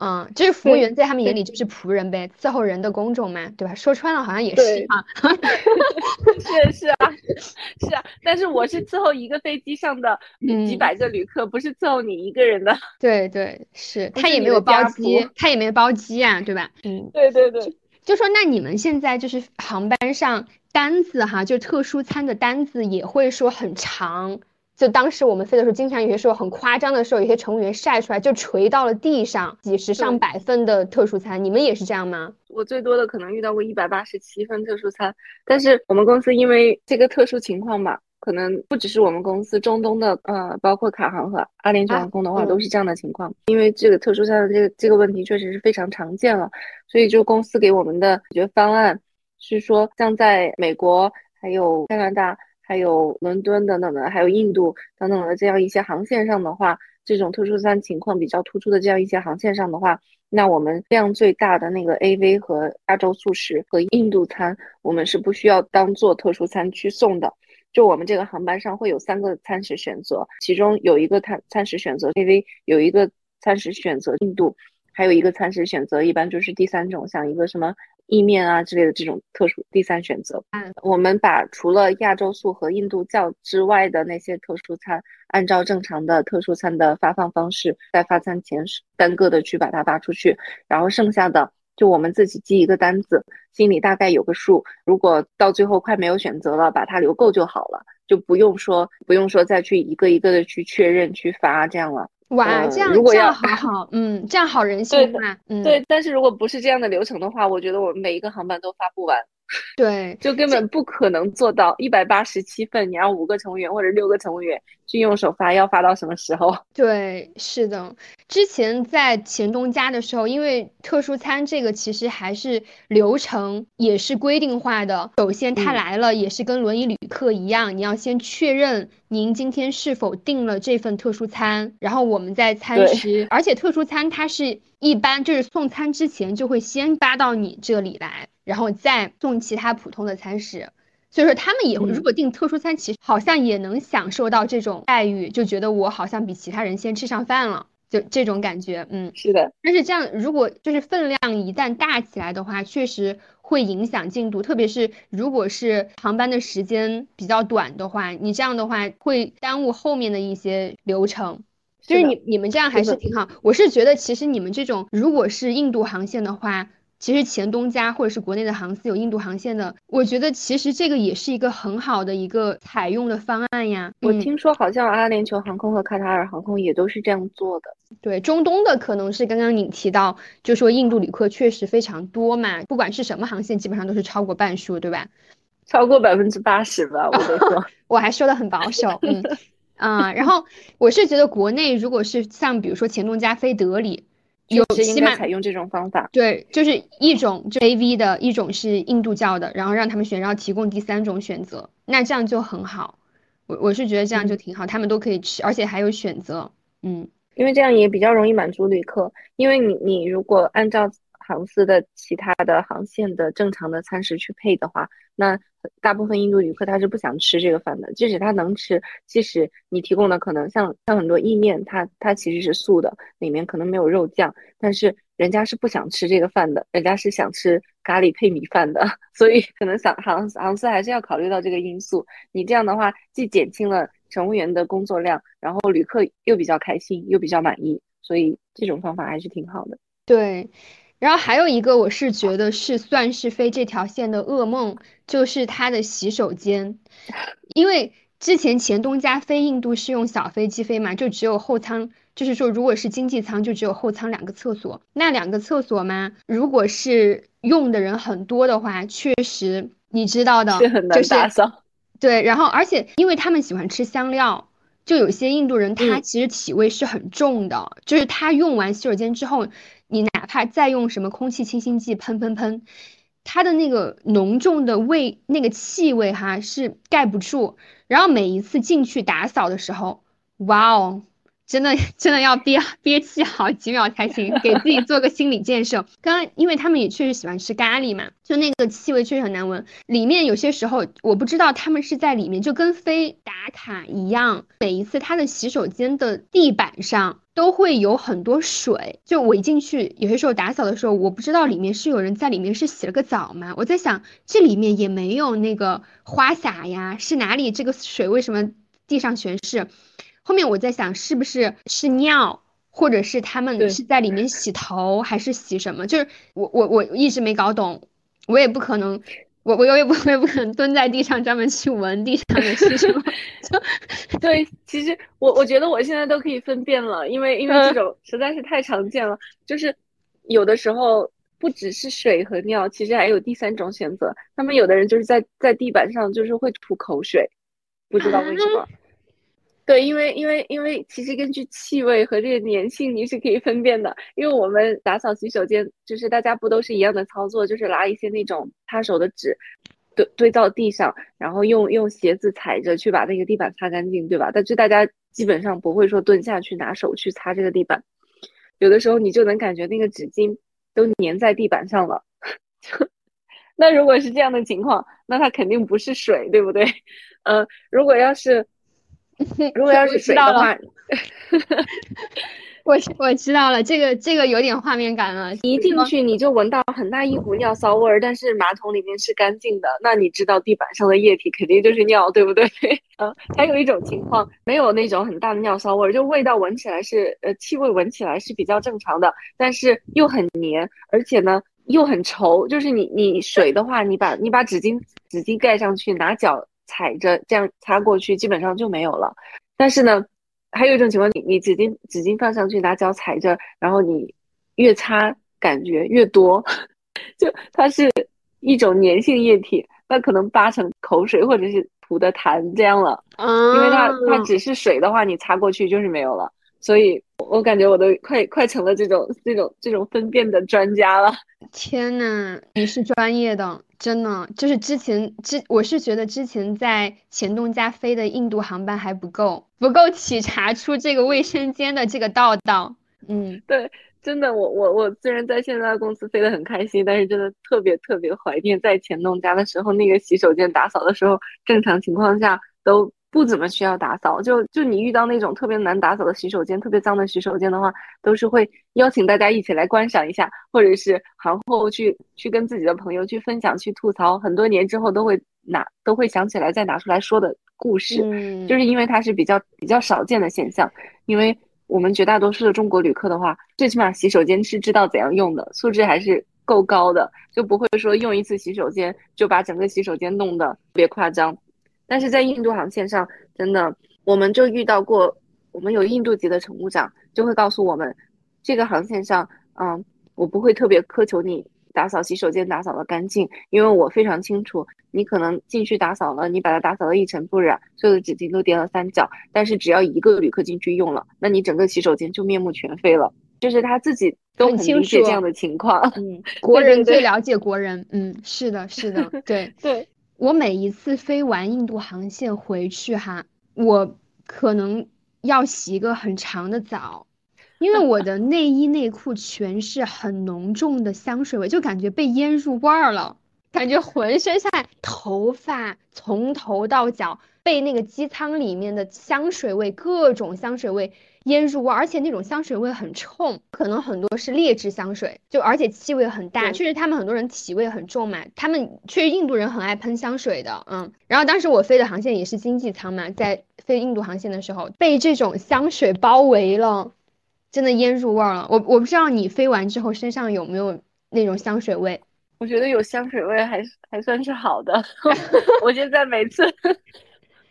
嗯，就是服务员在他们眼里就是仆人呗，伺候人的工种嘛，对吧？说穿了好像也是啊。[LAUGHS] 是是啊，是啊，但是我是伺候一个飞机上的几百个旅客，不是伺候你一个人的。对对，是他也没有包机，他也没有包机啊，对吧？嗯，对对对。就说那你们现在就是航班上单子哈，就特殊餐的单子也会说很长。就当时我们飞的时候，经常有些时候很夸张的时候，有些乘务员晒出来就垂到了地上，几十上百份的特殊餐，你们也是这样吗？我最多的可能遇到过一百八十七份特殊餐，但是我们公司因为这个特殊情况吧，可能不只是我们公司，中东的呃，包括卡航和阿联酋航空的话都是这样的情况，因为这个特殊餐的这个这个问题确实是非常常见了，所以就公司给我们的解决方案是说，像在美国还有加拿大。还有伦敦等等的，还有印度等等的这样一些航线上的话，这种特殊餐情况比较突出的这样一些航线上的话，那我们量最大的那个 AV 和亚洲素食和印度餐，我们是不需要当做特殊餐去送的。就我们这个航班上会有三个餐食选择，其中有一个餐餐食选择 AV，有一个餐食选择印度，还有一个餐食选择一般就是第三种，像一个什么。意面啊之类的这种特殊第三选择，嗯，我们把除了亚洲素和印度教之外的那些特殊餐，按照正常的特殊餐的发放方式，在发餐前单个的去把它发出去，然后剩下的就我们自己记一个单子，心里大概有个数。如果到最后快没有选择了，把它留够就好了，就不用说不用说再去一个一个的去确认去发这样了。哇，这样这样好好，嗯，这样好人性化，嗯，对。但是如果不是这样的流程的话，我觉得我们每一个航班都发不完。[LAUGHS] 对，就根本不可能做到一百八十七份，你让五个乘务员或者六个乘务员去用手发，要发到什么时候？[LAUGHS] 对，是的。之前在前东家的时候，因为特殊餐这个其实还是流程也是规定化的。首先他来了，也是跟轮椅旅客一样，你要先确认您今天是否订了这份特殊餐，然后我们在餐食，而且特殊餐它是一般就是送餐之前就会先发到你这里来。然后再送其他普通的餐食，所以说他们也如果订特殊餐，其实好像也能享受到这种待遇，就觉得我好像比其他人先吃上饭了。就这种感觉，嗯，是的。但是这样，如果就是分量一旦大起来的话，确实会影响进度，特别是如果是航班的时间比较短的话，你这样的话会耽误后面的一些流程。就是你你们这样还是挺好。我是觉得，其实你们这种如果是印度航线的话。其实前东家或者是国内的航司有印度航线的，我觉得其实这个也是一个很好的一个采用的方案呀。我听说好像阿联酋航空和卡塔尔航空也都是这样做的。对，中东的可能是刚刚你提到，就说印度旅客确实非常多嘛，不管是什么航线，基本上都是超过半数，对吧？超过百分之八十吧，我都说。[LAUGHS] 我还说的很保守，嗯 [LAUGHS] 啊。然后我是觉得国内如果是像比如说前东家飞德里。有起码采用这种方法，对，就是一种就 A V 的一种是印度教的，然后让他们选，然后提供第三种选择，那这样就很好。我我是觉得这样就挺好，他们都可以吃，而且还有选择，嗯，因为这样也比较容易满足旅客，因为你你如果按照航司的其他的航线的正常的餐食去配的话，那。大部分印度旅客他是不想吃这个饭的，即使他能吃，即使你提供的可能像像很多意面，它它其实是素的，里面可能没有肉酱，但是人家是不想吃这个饭的，人家是想吃咖喱配米饭的，[LAUGHS] 所以可能想航航司还是要考虑到这个因素。你这样的话，既减轻了乘务员的工作量，然后旅客又比较开心，又比较满意，所以这种方法还是挺好的。对。然后还有一个，我是觉得是算是飞这条线的噩梦，就是他的洗手间，因为之前前东家飞印度是用小飞机飞嘛，就只有后舱，就是说如果是经济舱就只有后舱两个厕所，那两个厕所嘛，如果是用的人很多的话，确实你知道的，是很难打扫。[LAUGHS] 对，然后而且因为他们喜欢吃香料，就有些印度人他其实体味是很重的，就是他用完洗手间之后。你哪怕再用什么空气清新剂喷喷喷，他的那个浓重的味，那个气味哈是盖不住。然后每一次进去打扫的时候，哇哦！真的 [LAUGHS] 真的要憋憋气好几秒才行，给自己做个心理建设。刚刚因为他们也确实喜欢吃咖喱嘛，就那个气味确实很难闻。里面有些时候我不知道他们是在里面就跟飞打卡一样，每一次他的洗手间的地板上都会有很多水。就我一进去，有些时候打扫的时候，我不知道里面是有人在里面是洗了个澡吗？我在想这里面也没有那个花洒呀，是哪里这个水为什么地上全是？后面我在想，是不是是尿，或者是他们是在里面洗头，还是洗什么？就是我我我一直没搞懂，我也不可能，我我也不我也不可能蹲在地上专门去闻地上的是什么。[LAUGHS] 对，其实我我觉得我现在都可以分辨了，因为因为这种实在是太常见了。就是有的时候不只是水和尿，其实还有第三种选择。他们有的人就是在在地板上就是会吐口水，不知道为什么。对，因为因为因为其实根据气味和这个粘性你是可以分辨的。因为我们打扫洗手间，就是大家不都是一样的操作，就是拿一些那种擦手的纸堆堆到地上，然后用用鞋子踩着去把那个地板擦干净，对吧？但是大家基本上不会说蹲下去拿手去擦这个地板，有的时候你就能感觉那个纸巾都粘在地板上了。[LAUGHS] 那如果是这样的情况，那它肯定不是水，对不对？嗯，[LAUGHS] 如果要是。[LAUGHS] 如果要是水的话，[LAUGHS] 我我知道了，这个这个有点画面感了。一进去你就闻到很大一股尿骚味儿，但是马桶里面是干净的，那你知道地板上的液体肯定就是尿，对不对？嗯，[LAUGHS] 还有一种情况，没有那种很大的尿骚味儿，就味道闻起来是呃气味闻起来是比较正常的，但是又很黏，而且呢又很稠。就是你你水的话，你把你把纸巾纸巾盖上去，拿脚。踩着这样擦过去，基本上就没有了。但是呢，还有一种情况，你你纸巾纸巾放上去，拿脚踩着，然后你越擦感觉越多，[LAUGHS] 就它是一种粘性液体，那可能八成口水或者是吐的痰这样了。因为它它只是水的话，你擦过去就是没有了。所以我感觉我都快快成了这种这种这种分辨的专家了。天呐，你是专业的。真的就是之前之，我是觉得之前在前东家飞的印度航班还不够，不够体察出这个卫生间的这个道道。嗯，对，真的，我我我虽然在现在公司飞得很开心，但是真的特别特别怀念在前东家的时候，那个洗手间打扫的时候，正常情况下都不怎么需要打扫。就就你遇到那种特别难打扫的洗手间、特别脏的洗手间的话，都是会邀请大家一起来观赏一下，或者是行后去去跟自己的朋友去分享、去吐槽。很多年之后都会拿都会想起来再拿出来说的故事，就是因为它是比较比较少见的现象，因为。我们绝大多数的中国旅客的话，最起码洗手间是知道怎样用的，素质还是够高的，就不会说用一次洗手间就把整个洗手间弄得特别夸张。但是在印度航线上，真的，我们就遇到过，我们有印度籍的乘务长就会告诉我们，这个航线上，嗯，我不会特别苛求你。打扫洗手间打扫的干净，因为我非常清楚，你可能进去打扫了，你把它打扫的一尘不染，所有的纸巾都叠了三角，但是只要一个旅客进去用了，那你整个洗手间就面目全非了。就是他自己都很理解这样的情况。嗯，国人最了解国人。嗯，是的，是的，对 [LAUGHS] 对。我每一次飞完印度航线回去哈，我可能要洗一个很长的澡。因为我的内衣内裤全是很浓重的香水味，就感觉被腌入味儿了，感觉浑身上下头发从头到脚被那个机舱里面的香水味，各种香水味腌入味，而且那种香水味很冲，可能很多是劣质香水，就而且气味很大，确实他们很多人体味很重嘛，他们确实印度人很爱喷香水的，嗯，然后当时我飞的航线也是经济舱嘛，在飞印度航线的时候被这种香水包围了。真的腌入味儿了，我我不知道你飞完之后身上有没有那种香水味。我觉得有香水味还还算是好的。[LAUGHS] 我现在每次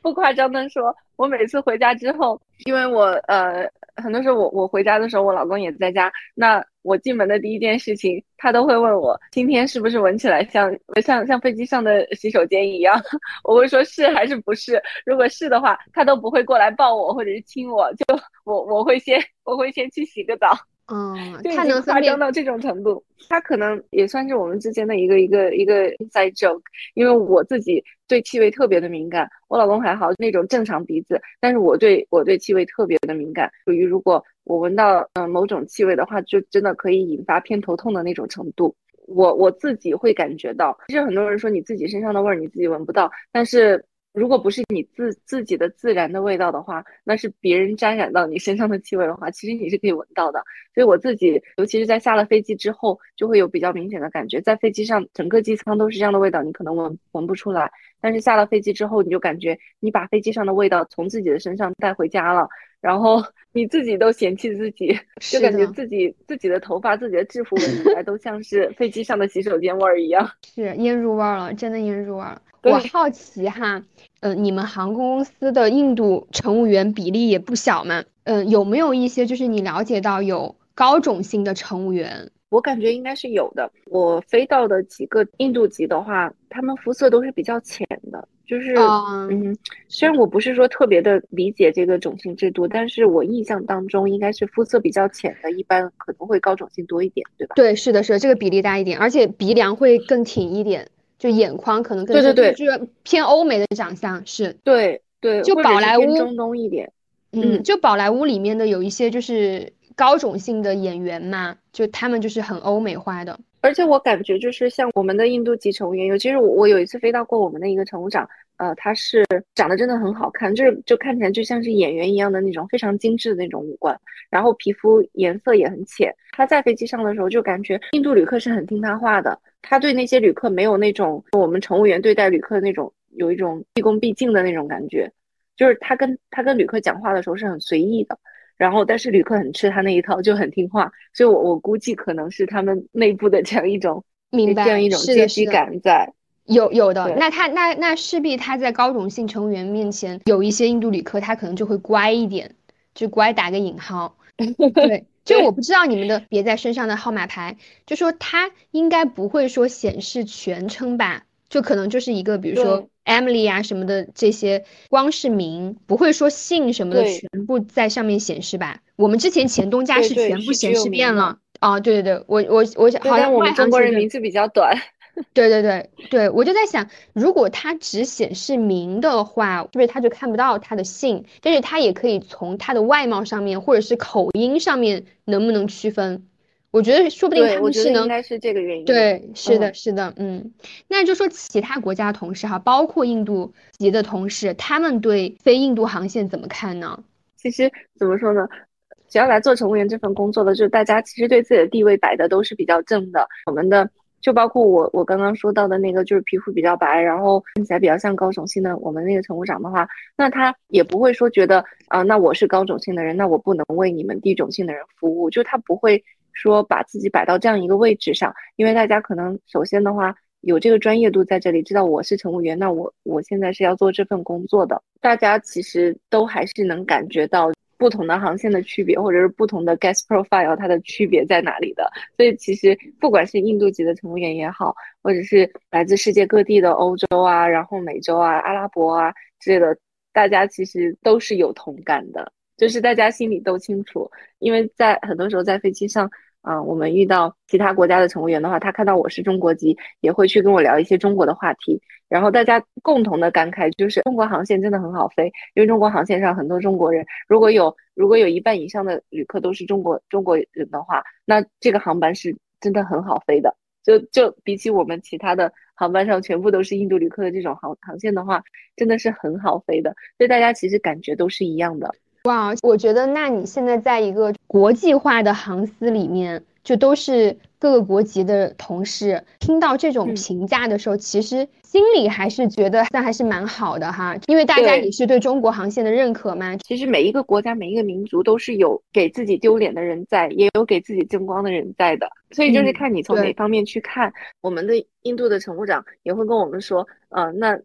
不夸张的说，我每次回家之后，因为我呃。很多时候我我回家的时候，我老公也在家。那我进门的第一件事情，他都会问我今天是不是闻起来像像像飞机上的洗手间一样。[LAUGHS] 我会说是还是不是。如果是的话，他都不会过来抱我或者是亲我，就我我会先我会先去洗个澡。嗯，就已经夸张到这种程度，他可能也算是我们之间的一个一个一个 inside joke。因为我自己对气味特别的敏感，我老公还好那种正常鼻子，但是我对我对气味特别的敏感，属于如果我闻到嗯某种气味的话，就真的可以引发偏头痛的那种程度。我我自己会感觉到，其实很多人说你自己身上的味儿你自己闻不到，但是。如果不是你自自己的自然的味道的话，那是别人沾染到你身上的气味的话，其实你是可以闻到的。所以我自己，尤其是在下了飞机之后，就会有比较明显的感觉。在飞机上，整个机舱都是这样的味道，你可能闻闻不出来。但是下了飞机之后，你就感觉你把飞机上的味道从自己的身上带回家了，然后 [LAUGHS] 你自己都嫌弃自己，[LAUGHS] 就感觉自己自己的头发、自己的制服闻起来 [LAUGHS] 都像是飞机上的洗手间味儿一样，是腌入味儿了，真的腌入味儿了。我好奇哈，嗯，你们航空公司的印度乘务员比例也不小嘛，嗯，有没有一些就是你了解到有高种姓的乘务员？我感觉应该是有的。我飞到的几个印度籍的话，他们肤色都是比较浅的，就是嗯，虽然我不是说特别的理解这个种姓制度，但是我印象当中应该是肤色比较浅的，一般可能会高种姓多一点，对吧？对，是的，是的，这个比例大一点，而且鼻梁会更挺一点。就眼眶可能更对对对，就是偏欧美的长相是，对对，就宝莱坞中东一点，嗯，就宝莱坞里面的有一些就是高种姓的演员嘛，就他们就是很欧美化的。而且我感觉就是像我们的印度籍乘务员，尤其是我我有一次飞到过我们的一个乘务长，呃，他是长得真的很好看，就是就看起来就像是演员一样的那种非常精致的那种五官，然后皮肤颜色也很浅。他在飞机上的时候就感觉印度旅客是很听他话的。他对那些旅客没有那种我们乘务员对待旅客的那种有一种毕恭毕敬的那种感觉，就是他跟他跟旅客讲话的时候是很随意的，然后但是旅客很吃他那一套就很听话，所以我我估计可能是他们内部的这样一种 [LAUGHS] 明白这样一种阶级感在有有的，那他那那势必他在高种姓成员面前有一些印度旅客他可能就会乖一点，就乖打个引号，[LAUGHS] 对。就我不知道你们的别在身上的号码牌，就说他应该不会说显示全称吧？就可能就是一个，比如说 Emily 啊什么的这些，光是名，不会说姓什么的全部在上面显示吧？我们之前前东家是全部显示遍了啊！对对对，我我我好像我们中国人名字比较短。[LAUGHS] 对对对对，我就在想，如果它只显示名的话，是不是他就看不到他的姓？但是他也可以从他的外貌上面，或者是口音上面，能不能区分？我觉得说不定对，他们是能，该是这个原因。对，是的，嗯是的，嗯，那就说其他国家同事哈，包括印度籍的同事，他们对非印度航线怎么看呢？其实怎么说呢？只要来做乘务员这份工作的，就是大家其实对自己的地位摆的都是比较正的。我们的就包括我我刚刚说到的那个，就是皮肤比较白，然后看起来比较像高种姓的我们那个乘务长的话，那他也不会说觉得啊、那我是高种姓的人，那我不能为你们低种姓的人服务，就他不会说把自己摆到这样一个位置上，因为大家可能首先的话。有这个专业度在这里，知道我是乘务员，那我我现在是要做这份工作的。大家其实都还是能感觉到不同的航线的区别，或者是不同的 guest profile 它的区别在哪里的。所以其实不管是印度籍的乘务员也好，或者是来自世界各地的欧洲啊，然后美洲啊、阿拉伯啊之类的，大家其实都是有同感的，就是大家心里都清楚，因为在很多时候在飞机上。啊，我们遇到其他国家的乘务员的话，他看到我是中国籍，也会去跟我聊一些中国的话题。然后大家共同的感慨就是，中国航线真的很好飞，因为中国航线上很多中国人，如果有如果有一半以上的旅客都是中国中国人的话，那这个航班是真的很好飞的。就就比起我们其他的航班上全部都是印度旅客的这种航航线的话，真的是很好飞的。所以大家其实感觉都是一样的。哇，我觉得那你现在在一个国际化的航司里面，就都是各个国籍的同事，听到这种嗯评价的时候，其实心里还是觉得那还是蛮好的哈，因为大家对也是对中国航线的认可嘛。其实每一个国家、每一个民族都是有给自己丢脸的人在，也有给自己争光的人在的。所以就是嗯看你从哪方面去看。我们的印度的乘务长也会跟我们说，呃，那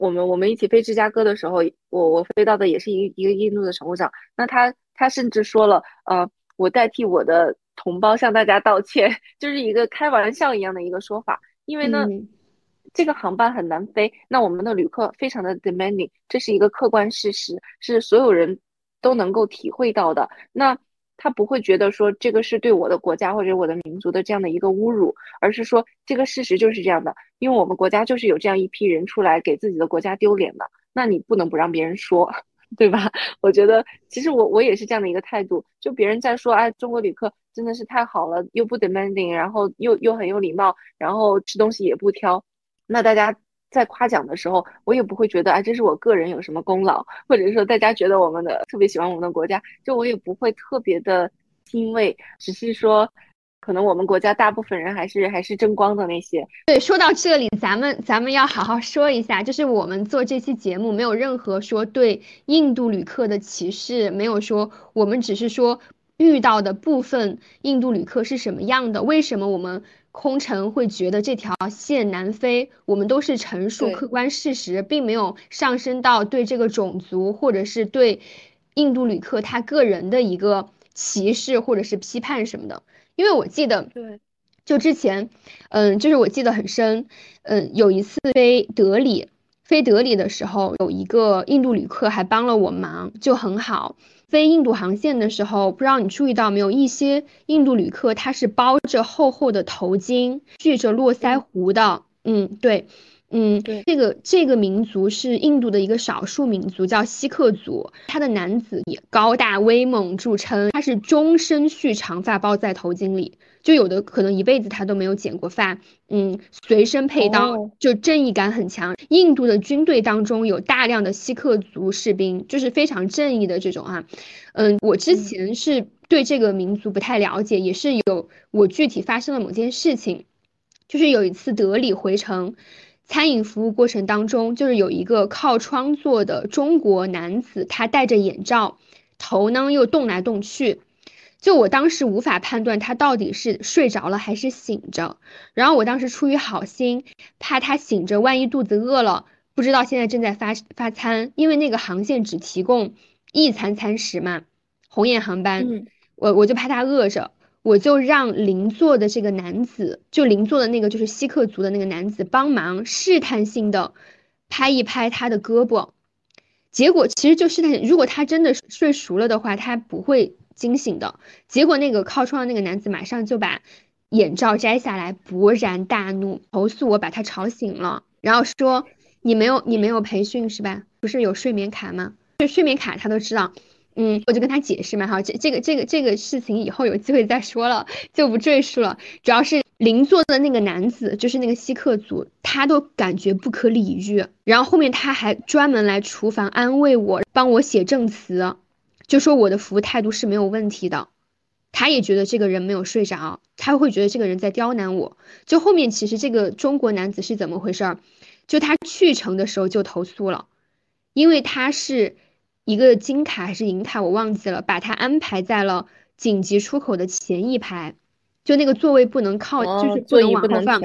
我们我们一起飞芝加哥的时候，我我飞到的也是一个一个印度的乘务长，那他他甚至说了，呃，我代替我的同胞向大家道歉，[LAUGHS] 就是一个开玩笑一样的一个说法。因为呢，嗯这个航班很难飞，那我们的旅客非常的 demanding，这是一个客观事实，是所有人都能够体会到的。那他不会觉得说这个是对我的国家或者我的民族的这样的一个侮辱，而是说这个事实就是这样的，因为我们国家就是有这样一批人出来给自己的国家丢脸的，那你不能不让别人说。[LAUGHS] 对吧？我觉得其实我我也是这样的一个态度，就别人在说，哎，中国旅客真的是太好了，又不 demanding，然后又又很有礼貌，然后吃东西也不挑，那大家在夸奖的时候，我也不会觉得，哎，这是我个人有什么功劳，或者是说大家觉得我们的特别喜欢我们的国家，就我也不会特别的欣慰，只是说。可能我们国家大部分人还是还是争光的那些，对，说到这里，咱们咱们要好好说一下，就是我们做这期节目没有任何说对印度旅客的歧视，没有说我们只是说遇到的部分印度旅客是什么样的，为什么我们空乘会觉得这条线难飞，我们都是陈述客观事实，并没有上升到对这个种族或者是对印度旅客他个人的一个歧视或者是批判什么的。因为我记得，对，就之前，嗯，就是我记得很深，嗯，有一次飞德里，飞德里的时候，有一个印度旅客还帮了我忙，就很好。飞印度航线的时候，不知道你注意到没有，一些印度旅客他是包着厚厚的头巾，蓄着络腮胡的，嗯，对。嗯，对这个这个民族是印度的一个少数民族，叫锡克族。他的男子以高大威猛著称，他是终身蓄长发包在头巾里，就有的可能一辈子他都没有剪过发。嗯，随身佩刀，哦就正义感很强。印度的军队当中有大量的锡克族士兵，就是非常正义的这种啊。嗯，我之前是对这个民族不太了解，也是有我具体发生了某件事情，就是有一次德里回程。餐饮服务过程当中，就是有一个靠窗坐的中国男子，他戴着眼罩，头呢又动来动去，就我当时无法判断他到底是睡着了还是醒着。然后我当时出于好心，怕他醒着，万一肚子饿了，不知道现在正在发发餐，因为那个航线只提供一餐餐食嘛，红眼航班，嗯我我就怕他饿着。我就让邻座的这个男子，就邻座的那个就是锡克族的那个男子帮忙试探性的拍一拍他的胳膊，结果其实就试探，如果他真的睡熟了的话，他不会惊醒的。结果那个靠窗的那个男子马上就把眼罩摘下来，勃然大怒，投诉我把他吵醒了，然后说你没有你没有培训是吧？不是有睡眠卡吗？就睡眠卡他都知道。嗯，我就跟他解释嘛，哈，这这个这个这个事情以后有机会再说了，就不赘述了。主要是邻座的那个男子，就是那个锡克族，他都感觉不可理喻。然后后面他还专门来厨房安慰我，帮我写证词，就说我的服务态度是没有问题的。他也觉得这个人没有睡着，他会觉得这个人在刁难我。就后面其实这个中国男子是怎么回事儿？就他去程的时候就投诉了，因为他是。一个金卡还是银卡，我忘记了，把他安排在了紧急出口的前一排，就那个座位不能靠，就是不能往后放。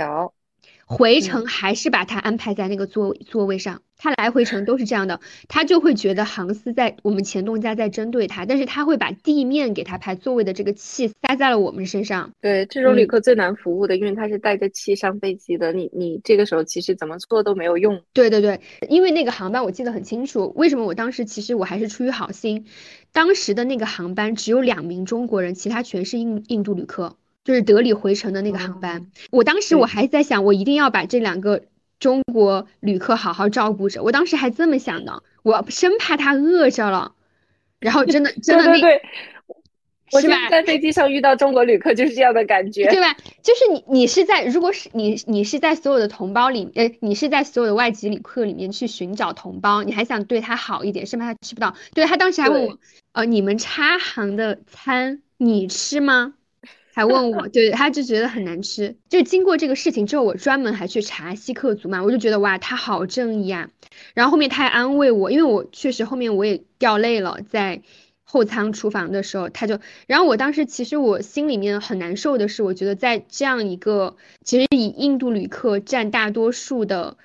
回程还是把他安排在那个座座位上，他来回程都是这样的，他就会觉得航司在我们前东家在针对他，但是他会把地面给他排座位的这个气撒在了我们身上。对，这种旅客最难服务的，因为他是带着气上飞机的，你你这个时候其实怎么做都没有用。对对对，因为那个航班我记得很清楚，为什么我当时其实我还是出于好心，当时的那个航班只有两名中国人，其他全是印印度旅客。就是德里回程的那个航班，我当时我还在想，我一定要把这两个中国旅客好好照顾着。我当时还这么想的，我生怕他饿着了。然后真的真的那，我是吧？在飞机上遇到中国旅客就是这样的感觉，对吧？就是你你是在，如果是你你是在所有的同胞里，呃，你是在所有的外籍旅客里面去寻找同胞，你还想对他好一点，生怕他吃不到。对他当时还问我，呃，你们差行的餐你吃吗？还问我，对，他就觉得很难吃。就经过这个事情之后，我专门还去查锡克族嘛，我就觉得哇，他好正义啊。然后后面他还安慰我，因为我确实后面我也掉泪了，在后舱厨房的时候，他就，然后我当时其实我心里面很难受的是，我觉得在这样一个其实以印度旅客占大多数的。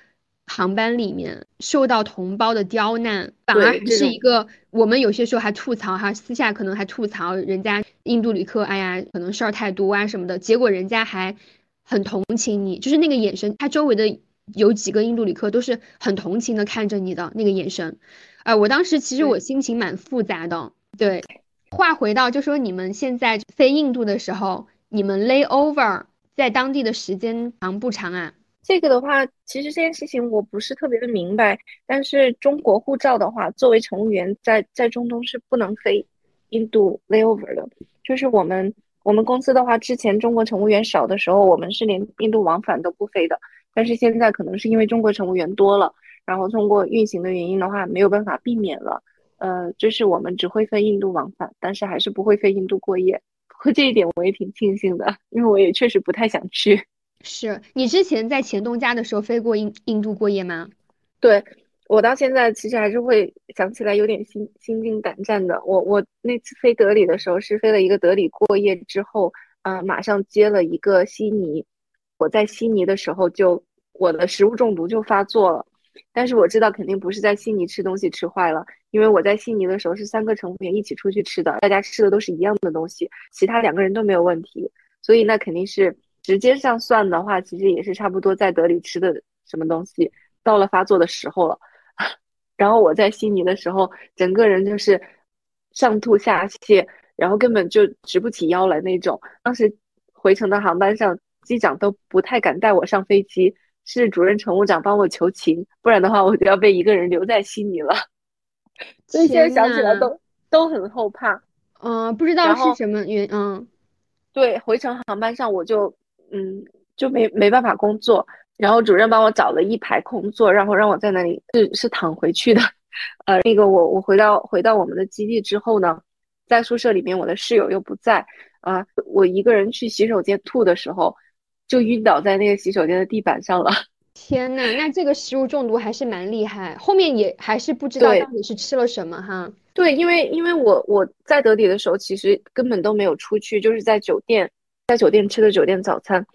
航班里面受到同胞的刁难，反而是一个我们有些时候还吐槽哈，私下可能还吐槽人家印度旅客，哎呀，可能事儿太多啊什么的，结果人家还很同情你，就是那个眼神，他周围的有几个印度旅客都是很同情的看着你的那个眼神，啊，我当时其实我心情蛮复杂的。对，话回到就说你们现在飞印度的时候，你们 lay over 在当地的时间长不长啊？这个的话，其实这件事情我不是特别的明白。但是中国护照的话，作为乘务员在在中东是不能飞印度 layover 的。就是我们我们公司的话，之前中国乘务员少的时候，我们是连印度往返都不飞的。但是现在可能是因为中国乘务员多了，然后通过运行的原因的话，没有办法避免了。呃，就是我们只会飞印度往返，但是还是不会飞印度过夜。不过这一点我也挺庆幸的，因为我也确实不太想去。是你之前在前东家的时候飞过印印度过夜吗？对我到现在其实还是会想起来有点心心惊胆战的。我我那次飞德里的时候是飞了一个德里过夜之后，呃，马上接了一个悉尼。我在悉尼的时候就我的食物中毒就发作了，但是我知道肯定不是在悉尼吃东西吃坏了，因为我在悉尼的时候是三个乘务员一起出去吃的，大家吃的都是一样的东西，其他两个人都没有问题，所以那肯定是。时间上算的话，其实也是差不多在德里吃的什么东西到了发作的时候了。[LAUGHS] 然后我在悉尼的时候，整个人就是上吐下泻，然后根本就直不起腰来那种。当时回程的航班上，机长都不太敢带我上飞机，是主任乘务长帮我求情，不然的话我就要被一个人留在悉尼了。[LAUGHS] 所以现在想起来都都很后怕。嗯，不知道是什么原嗯。对，回程航班上我就。嗯，就没没办法工作，然后主任帮我找了一排空座，然后让我在那里是是躺回去的。呃，那个我我回到回到我们的基地之后呢，在宿舍里面，我的室友又不在啊，我一个人去洗手间吐的时候，就晕倒在那个洗手间的地板上了。[LAUGHS] 天呐，那这个食物中毒还是蛮厉害，后面也还是不知道到底是吃了什么哈。对，因为因为我我在德里的时候，其实根本都没有出去，就是在酒店。在酒店吃的酒店早餐，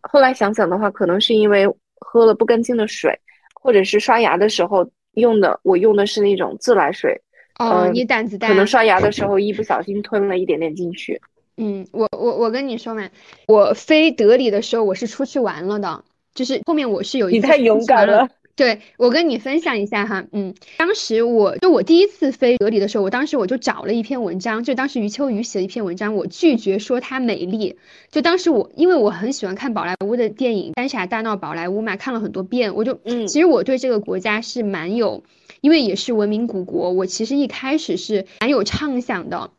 后来想想的话，可能是因为喝了不干净的水，或者是刷牙的时候用的，我用的是那种自来水。哦，你胆子大。可能刷牙的时候一不小心吞了一点点进去。嗯，我我我跟你说嘛，我飞德里的时候我是出去玩了的，就是后面我是有一你太勇敢了。对我跟你分享一下哈，嗯，当时我就我第一次飞德里的时候，我当时我就找了一篇文章，就当时余秋雨写的一篇文章，我拒绝说它美丽。就当时我因为我很喜欢看宝莱坞的电影《三傻大闹宝莱坞》嘛，看了很多遍，我就嗯，其实我对这个国家是蛮有，因为也是文明古国，我其实一开始是蛮有畅想的。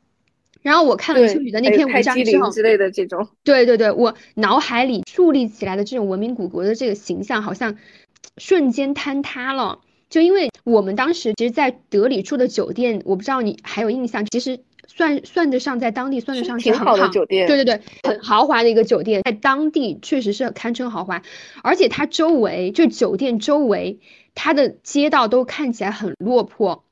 然后我看了秋雨的那篇文章之后，之类的这种，对对对，我脑海里树立起来的这种文明古国的这个形象，好像。瞬间坍塌了，就因为我们当时其实，在德里住的酒店，我不知道你还有印象，其实算算得上在当地算得上挺好的酒店，对对对，很豪华的一个酒店，在当地确实是堪称豪华，而且它周围就酒店周围，它的街道都看起来很落魄，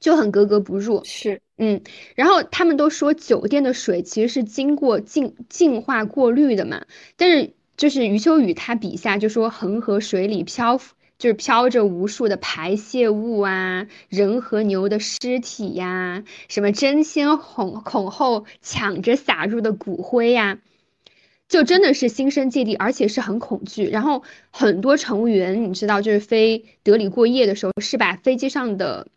就很格格不入。是，嗯，然后他们都说酒店的水其实是经过净净化过滤的嘛，但是。就是余秋雨他笔下就说恒河水里漂浮，就是飘着无数的排泄物啊，人和牛的尸体呀，什么争先恐恐后抢着撒入的骨灰呀，就真的是心生芥蒂，而且是很恐惧。然后很多乘务员你知道，就是飞德里过夜的时候，是把飞机上的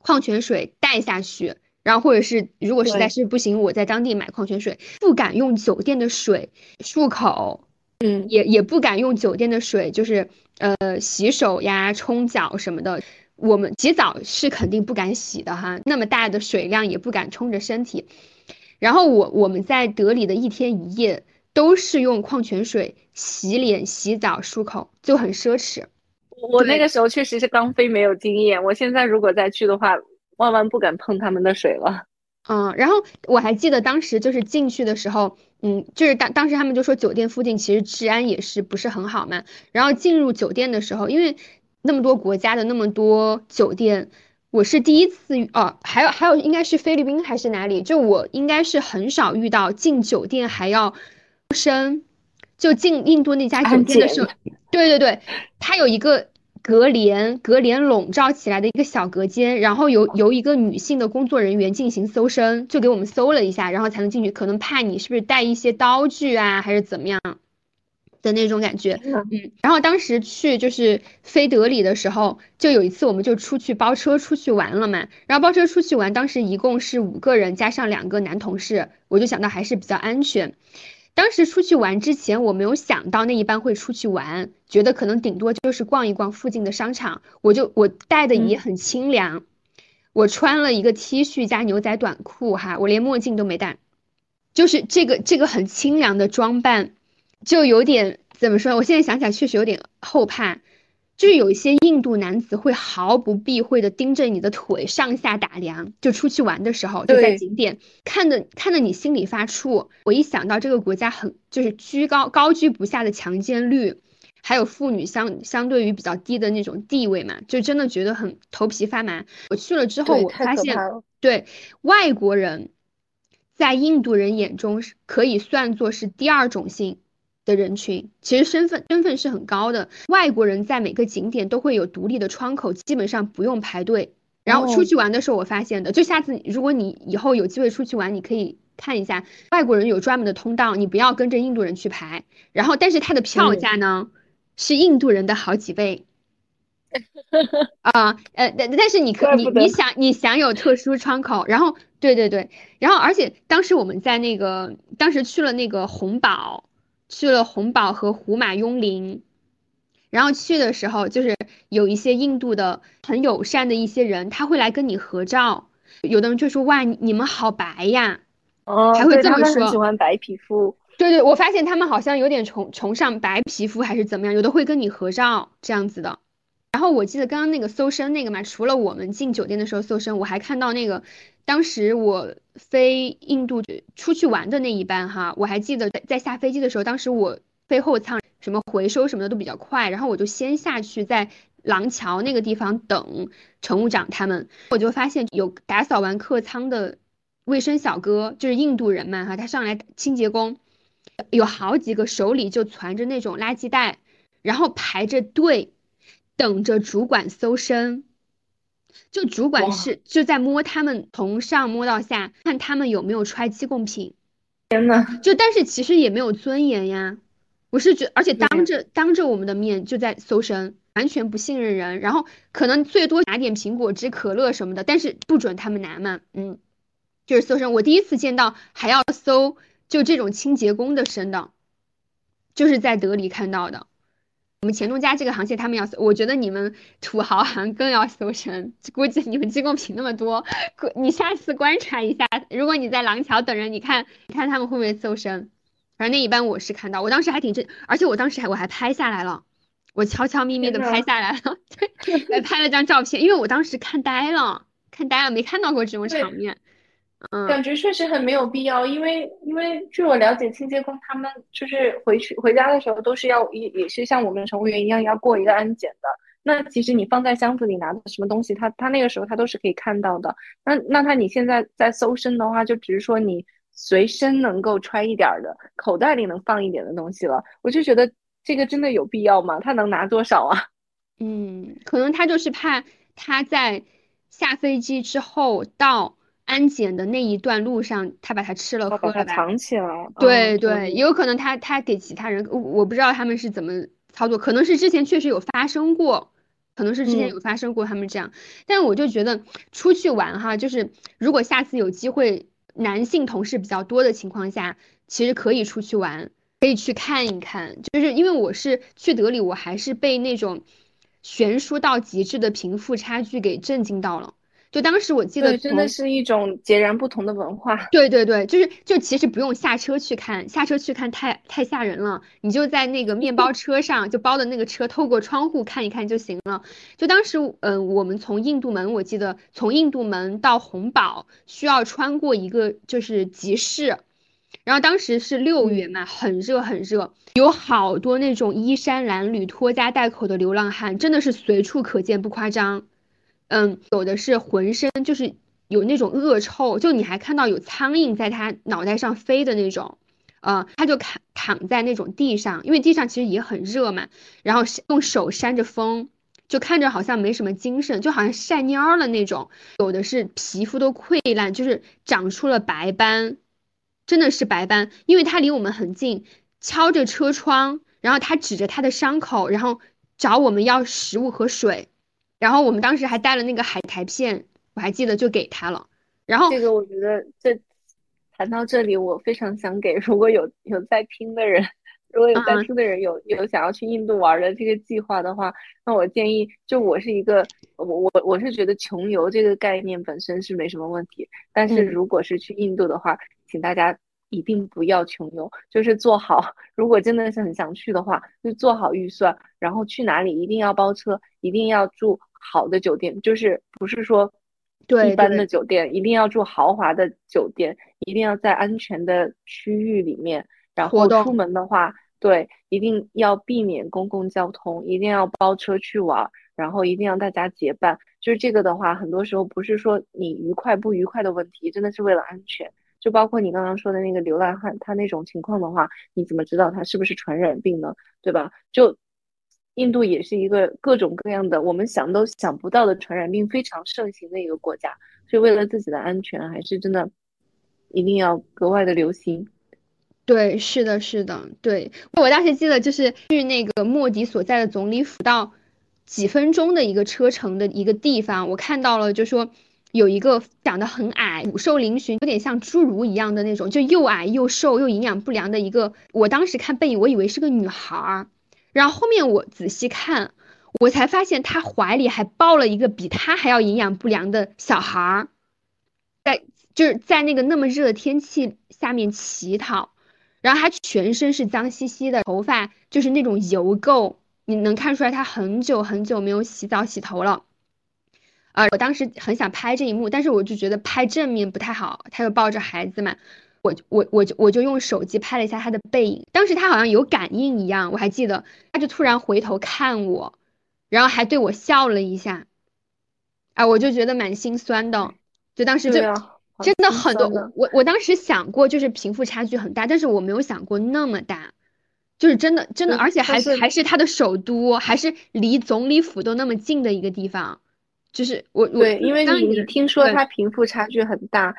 矿泉水带下去，然后或者是如果实在是不行，我在当地买矿泉水，不敢用酒店的水漱口。嗯，也也不敢用酒店的水，就是呃洗手呀、冲脚什么的。我们洗澡是肯定不敢洗的哈，那么大的水量也不敢冲着身体。然后我我们在德里的一天一夜都是用矿泉水洗脸、洗澡、漱口，就很奢侈。我那个时候确实是刚飞，没有经验。我现在如果再去的话，万万不敢碰他们的水了。嗯，然后我还记得当时就是进去的时候。嗯，就是当当时他们就说酒店附近其实治安也是不是很好嘛。然后进入酒店的时候，因为那么多国家的那么多酒店，我是第一次哦，还有还有应该是菲律宾还是哪里？就我应该是很少遇到进酒店还要深，就进印度那家酒店的时候，对对对，他有一个。隔帘隔帘笼罩起来的一个小隔间，然后由由一个女性的工作人员进行搜身，就给我们搜了一下，然后才能进去。可能怕你是不是带一些刀具啊，还是怎么样的那种感觉。嗯，然后当时去就是飞德里的时候，就有一次我们就出去包车出去玩了嘛。然后包车出去玩，当时一共是五个人加上两个男同事，我就想到还是比较安全。当时出去玩之前，我没有想到那一班会出去玩，觉得可能顶多就是逛一逛附近的商场。我就我带的也很清凉，我穿了一个 T 恤加牛仔短裤，哈，我连墨镜都没戴，就是这个这个很清凉的装扮，就有点怎么说？我现在想起来确实有点后怕。就是有一些印度男子会毫不避讳的盯着你的腿上下打量，就出去玩的时候，就在景点看的看的你心里发怵。我一想到这个国家很就是居高高居不下的强奸率，还有妇女相相对于比较低的那种地位嘛，就真的觉得很头皮发麻。我去了之后，我发现对外国人，在印度人眼中是可以算作是第二种性。的人群其实身份身份是很高的，外国人在每个景点都会有独立的窗口，基本上不用排队。然后出去玩的时候我发现的，就下次如果你以后有机会出去玩，你可以看一下外国人有专门的通道，你不要跟着印度人去排。然后但是它的票价呢是印度人的好几倍。[LAUGHS] 啊，呃，但但是你可你你想你享有特殊窗口，然后对对对，然后而且当时我们在那个当时去了那个红堡。去了红堡和胡马雍林，然后去的时候就是有一些印度的很友善的一些人，他会来跟你合照。有的人就说：“哇，你们好白呀！”哦，还会这么说。喜欢白皮肤。对对，我发现他们好像有点崇崇尚白皮肤还是怎么样，有的会跟你合照这样子的。然后我记得刚刚那个搜身那个嘛，除了我们进酒店的时候搜身，我还看到那个。当时我飞印度出去玩的那一班哈，我还记得在在下飞机的时候，当时我飞后舱，什么回收什么的都比较快，然后我就先下去在廊桥那个地方等乘务长他们，我就发现有打扫完客舱的卫生小哥，就是印度人嘛哈，他上来清洁工，有好几个手里就攒着那种垃圾袋，然后排着队等着主管搜身。就主管是就在摸他们从上摸到下，看他们有没有揣鸡贡品。天呐，就但是其实也没有尊严呀。我是觉，而且当着当着我们的面就在搜身，完全不信任人，然后可能最多拿点苹果汁、可乐什么的，但是不准他们拿嘛，嗯，就是搜身。我第一次见到还要搜就这种清洁工的身的，就是在德里看到的。我们钱东家这个航线，他们要，我觉得你们土豪行更要搜身，估计你们机构品那么多，你下次观察一下，如果你在廊桥等人，你看，你看他们会不会搜身？反正那一般我是看到，我当时还挺震，而且我当时还我还拍下来了，我悄悄咪咪的拍下来了，[LAUGHS] 对，还拍了张照片，因为我当时看呆了，看呆了，没看到过这种场面。嗯，感觉确实很没有必要，因为因为据我了解，清洁工他们就是回去回家的时候都是要也也是像我们乘务员一样要过一个安检的。那其实你放在箱子里拿的什么东西，他他那个时候他都是可以看到的。那那他你现在在搜身的话，就只是说你随身能够揣一点的，口袋里能放一点的东西了。我就觉得这个真的有必要吗？他能拿多少啊？[LAUGHS] 嗯，可能他就是怕他在下飞机之后到。安检的那一段路上，他把它吃了喝了，藏起来。对对，有可能他他给其他人，我不知道他们是怎么操作，可能是之前确实有发生过，可能是之前有发生过他们这样。但我就觉得出去玩哈，就是如果下次有机会，男性同事比较多的情况下，其实可以出去玩，可以去看一看。就是因为我是去德里，我还是被那种悬殊到极致的贫富差距给震惊到了。就当时我记得，真的是一种截然不同的文化。对对对，就是就其实不用下车去看，下车去看太太吓人了。你就在那个面包车上，就包的那个车，透过窗户看一看就行了。就当时，嗯，我们从印度门，我记得从印度门到红堡需要穿过一个就是集市，然后当时是六月嘛，很热很热，有好多那种衣衫褴褛、拖家带口的流浪汉，真的是随处可见，不夸张。嗯，有的是浑身就是有那种恶臭，就你还看到有苍蝇在他脑袋上飞的那种，呃，他就躺躺在那种地上，因为地上其实也很热嘛，然后用手扇着风，就看着好像没什么精神，就好像晒蔫了那种。有的是皮肤都溃烂，就是长出了白斑，真的是白斑，因为他离我们很近，敲着车窗，然后他指着他的伤口，然后找我们要食物和水。然后我们当时还带了那个海苔片，我还记得就给他了。然后这个我觉得这谈到这里，我非常想给如果有有在听的人，如果有在听的人有有想要去印度玩的这个计划的话，那我建议就我是一个我我我是觉得穷游这个概念本身是没什么问题，但是如果是去印度的话，请大家。一定不要穷游，就是做好。如果真的是很想去的话，就做好预算，然后去哪里一定要包车，一定要住好的酒店，就是不是说一般的酒店，一定要住豪华的酒店，一定要在安全的区域里面。然后出门的话，对，一定要避免公共交通，一定要包车去玩，然后一定要大家结伴。就是这个的话，很多时候不是说你愉快不愉快的问题，真的是为了安全。就包括你刚刚说的那个流浪汉，他那种情况的话，你怎么知道他是不是传染病呢？对吧？就印度也是一个各种各样的我们想都想不到的传染病非常盛行的一个国家，所以为了自己的安全，还是真的一定要格外的留心。对，是的，是的，对我当时记得就是去那个莫迪所在的总理府到几分钟的一个车程的一个地方，我看到了，就说。有一个长得很矮、骨瘦嶙峋，有点像侏儒一样的那种，就又矮又瘦又营养不良的一个。我当时看背影，我以为是个女孩儿，然后后面我仔细看，我才发现她怀里还抱了一个比她还要营养不良的小孩儿，在就是在那个那么热的天气下面乞讨，然后她全身是脏兮兮的，头发就是那种油垢，你能看出来她很久很久没有洗澡洗头了。啊，我当时很想拍这一幕，但是我就觉得拍正面不太好。他又抱着孩子嘛，我我我就我就用手机拍了一下他的背影。当时他好像有感应一样，我还记得，他就突然回头看我，然后还对我笑了一下。啊，我就觉得蛮心酸的。就当时就真的很多，我我当时想过，就是贫富差距很大，但是我没有想过那么大，就是真的真的，而且还还是他的首都，还是离总理府都那么近的一个地方。就是我对，因为你你听说他贫富差距很大，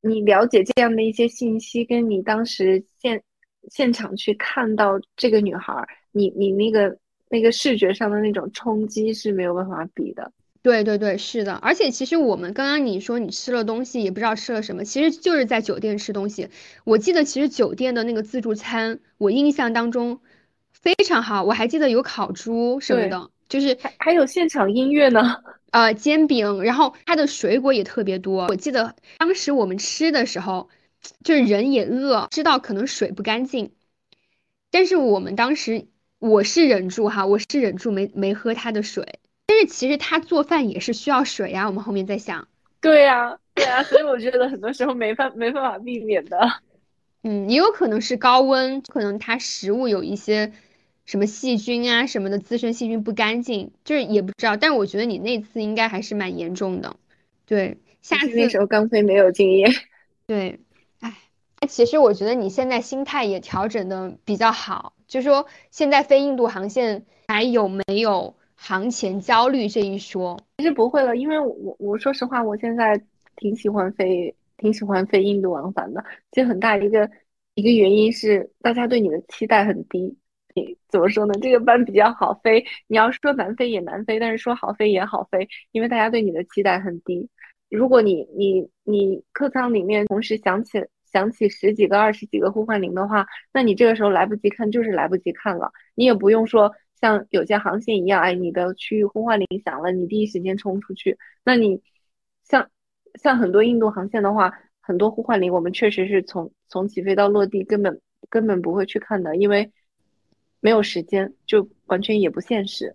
你了解这样的一些信息，跟你当时现现场去看到这个女孩，你你那个那个视觉上的那种冲击是没有办法比的。对对对，是的。而且其实我们刚刚你说你吃了东西也不知道吃了什么，其实就是在酒店吃东西。我记得其实酒店的那个自助餐，我印象当中非常好，我还记得有烤猪什么的，就是还还有现场音乐呢。呃，煎饼，然后它的水果也特别多。我记得当时我们吃的时候，就是人也饿，知道可能水不干净，但是我们当时我是忍住哈，我是忍住没没喝他的水。但是其实他做饭也是需要水呀，我们后面在想。对呀，对呀，所以我觉得很多时候没办没办法避免的。嗯，也有可能是高温，可能它食物有一些。什么细菌啊什么的滋生细菌不干净，就是也不知道。但是我觉得你那次应该还是蛮严重的。对，下次那时候刚飞没有经验。[LAUGHS] 对，哎，其实我觉得你现在心态也调整的比较好。就说现在飞印度航线还有没有航前焦虑这一说？其实不会了，因为我我说实话，我现在挺喜欢飞，挺喜欢飞印度往返的。其实很大一个一个原因是大家对你的期待很低。怎么说呢？这个班比较好飞，你要说难飞也难飞，但是说好飞也好飞，因为大家对你的期待很低。如果你你你客舱里面同时响起响起十几个、二十几个呼唤铃的话，那你这个时候来不及看就是来不及看了。你也不用说像有些航线一样，哎，你的区域呼唤铃响了，你第一时间冲出去。那你像像很多印度航线的话，很多呼唤铃我们确实是从从起飞到落地根本根本不会去看的，因为。没有时间，就完全也不现实，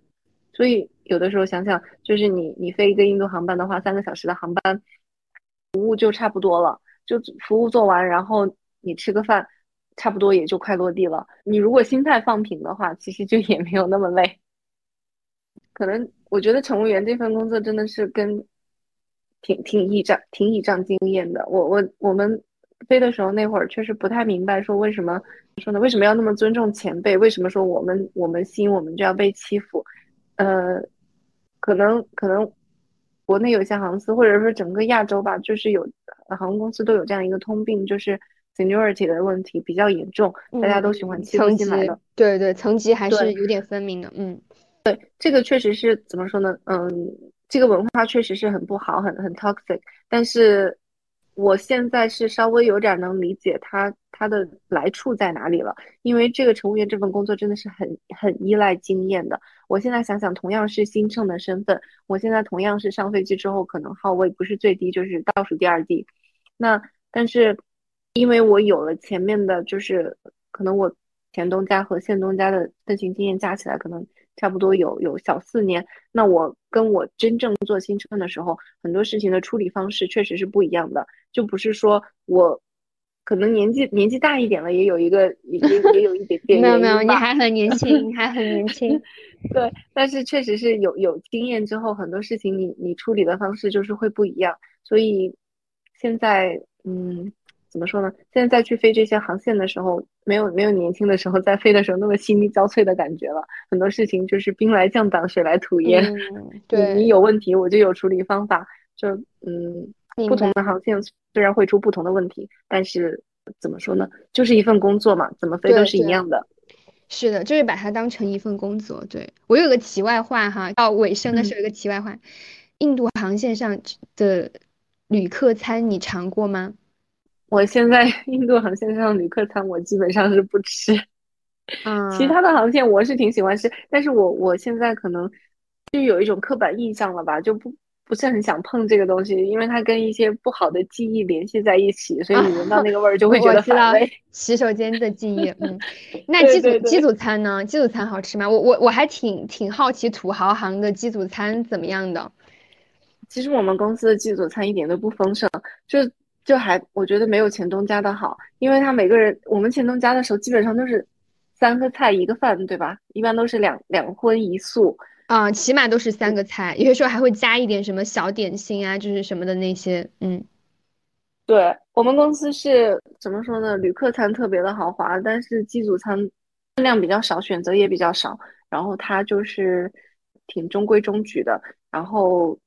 所以有的时候想想，就是你你飞一个印度航班的话，三个小时的航班，服务就差不多了，就服务做完，然后你吃个饭，差不多也就快落地了。你如果心态放平的话，其实就也没有那么累。可能我觉得乘务员这份工作真的是跟挺挺倚仗挺倚仗经验的。我我我们。飞的时候那会儿确实不太明白，说为什么说呢？为什么要那么尊重前辈？为什么说我们我们新我们就要被欺负？呃，可能可能国内有些航司，或者说整个亚洲吧，就是有航空公司都有这样一个通病，就是 seniority 的问题比较严重，大家都喜欢欺负新来的。对对，层级还是有点分明的。嗯，对，这个确实是怎么说呢？嗯，这个文化确实是很不好，很很 toxic，但是。我现在是稍微有点能理解他他的来处在哪里了，因为这个乘务员这份工作真的是很很依赖经验的。我现在想想，同样是新乘的身份，我现在同样是上飞机之后可能号位不是最低就是倒数第二低，那但是因为我有了前面的，就是可能我前东家和现东家的飞行经验加起来可能。差不多有有小四年，那我跟我真正做新车的时候，很多事情的处理方式确实是不一样的，就不是说我可能年纪年纪大一点了，也有一个也也有一点点没有没有，你还很年轻，你还很年。[LAUGHS] 轻，对，但是确实是有有经验之后，很多事情你你处理的方式就是会不一样，所以现在嗯。怎么说呢？现在再去飞这些航线的时候，没有没有年轻的时候在飞的时候那么心力交瘁的感觉了。很多事情就是兵来将挡，水来土掩。对，你有问题，我就有处理方法。就嗯，不同的航线虽然会出不同的问题，但是怎么说呢？就是一份工作嘛，怎么飞都是一样的。是的，就是把它当成一份工作。对我有个题外话哈，到尾声的时候有个题外话：印度航线上的旅客餐你尝过吗？我现在印度航线上的旅客餐我基本上是不吃，[LAUGHS] 嗯，其他的航线我是挺喜欢吃，但是我我现在可能就有一种刻板印象了吧，就不不是很想碰这个东西，因为它跟一些不好的记忆联系在一起，所以你闻到那个味儿就会觉得反胃。[LAUGHS] 洗手间的记忆，嗯，[LAUGHS] 那机组机组餐呢？机组餐好吃吗？我我我还挺挺好奇土豪航的机组餐怎么样的。其实我们公司的机组餐一点都不丰盛，就。就还我觉得没有钱东家的好，因为他每个人我们钱东家的时候基本上都是三个菜一个饭，对吧？一般都是两两荤一素啊，起码都是三个菜，有些时候还会加一点什么小点心啊，就是什么的那些。嗯，对我们公司是怎么说呢？旅客餐特别的豪华，但是机组餐分量比较少，选择也比较少，然后它就是挺中规中矩的，然后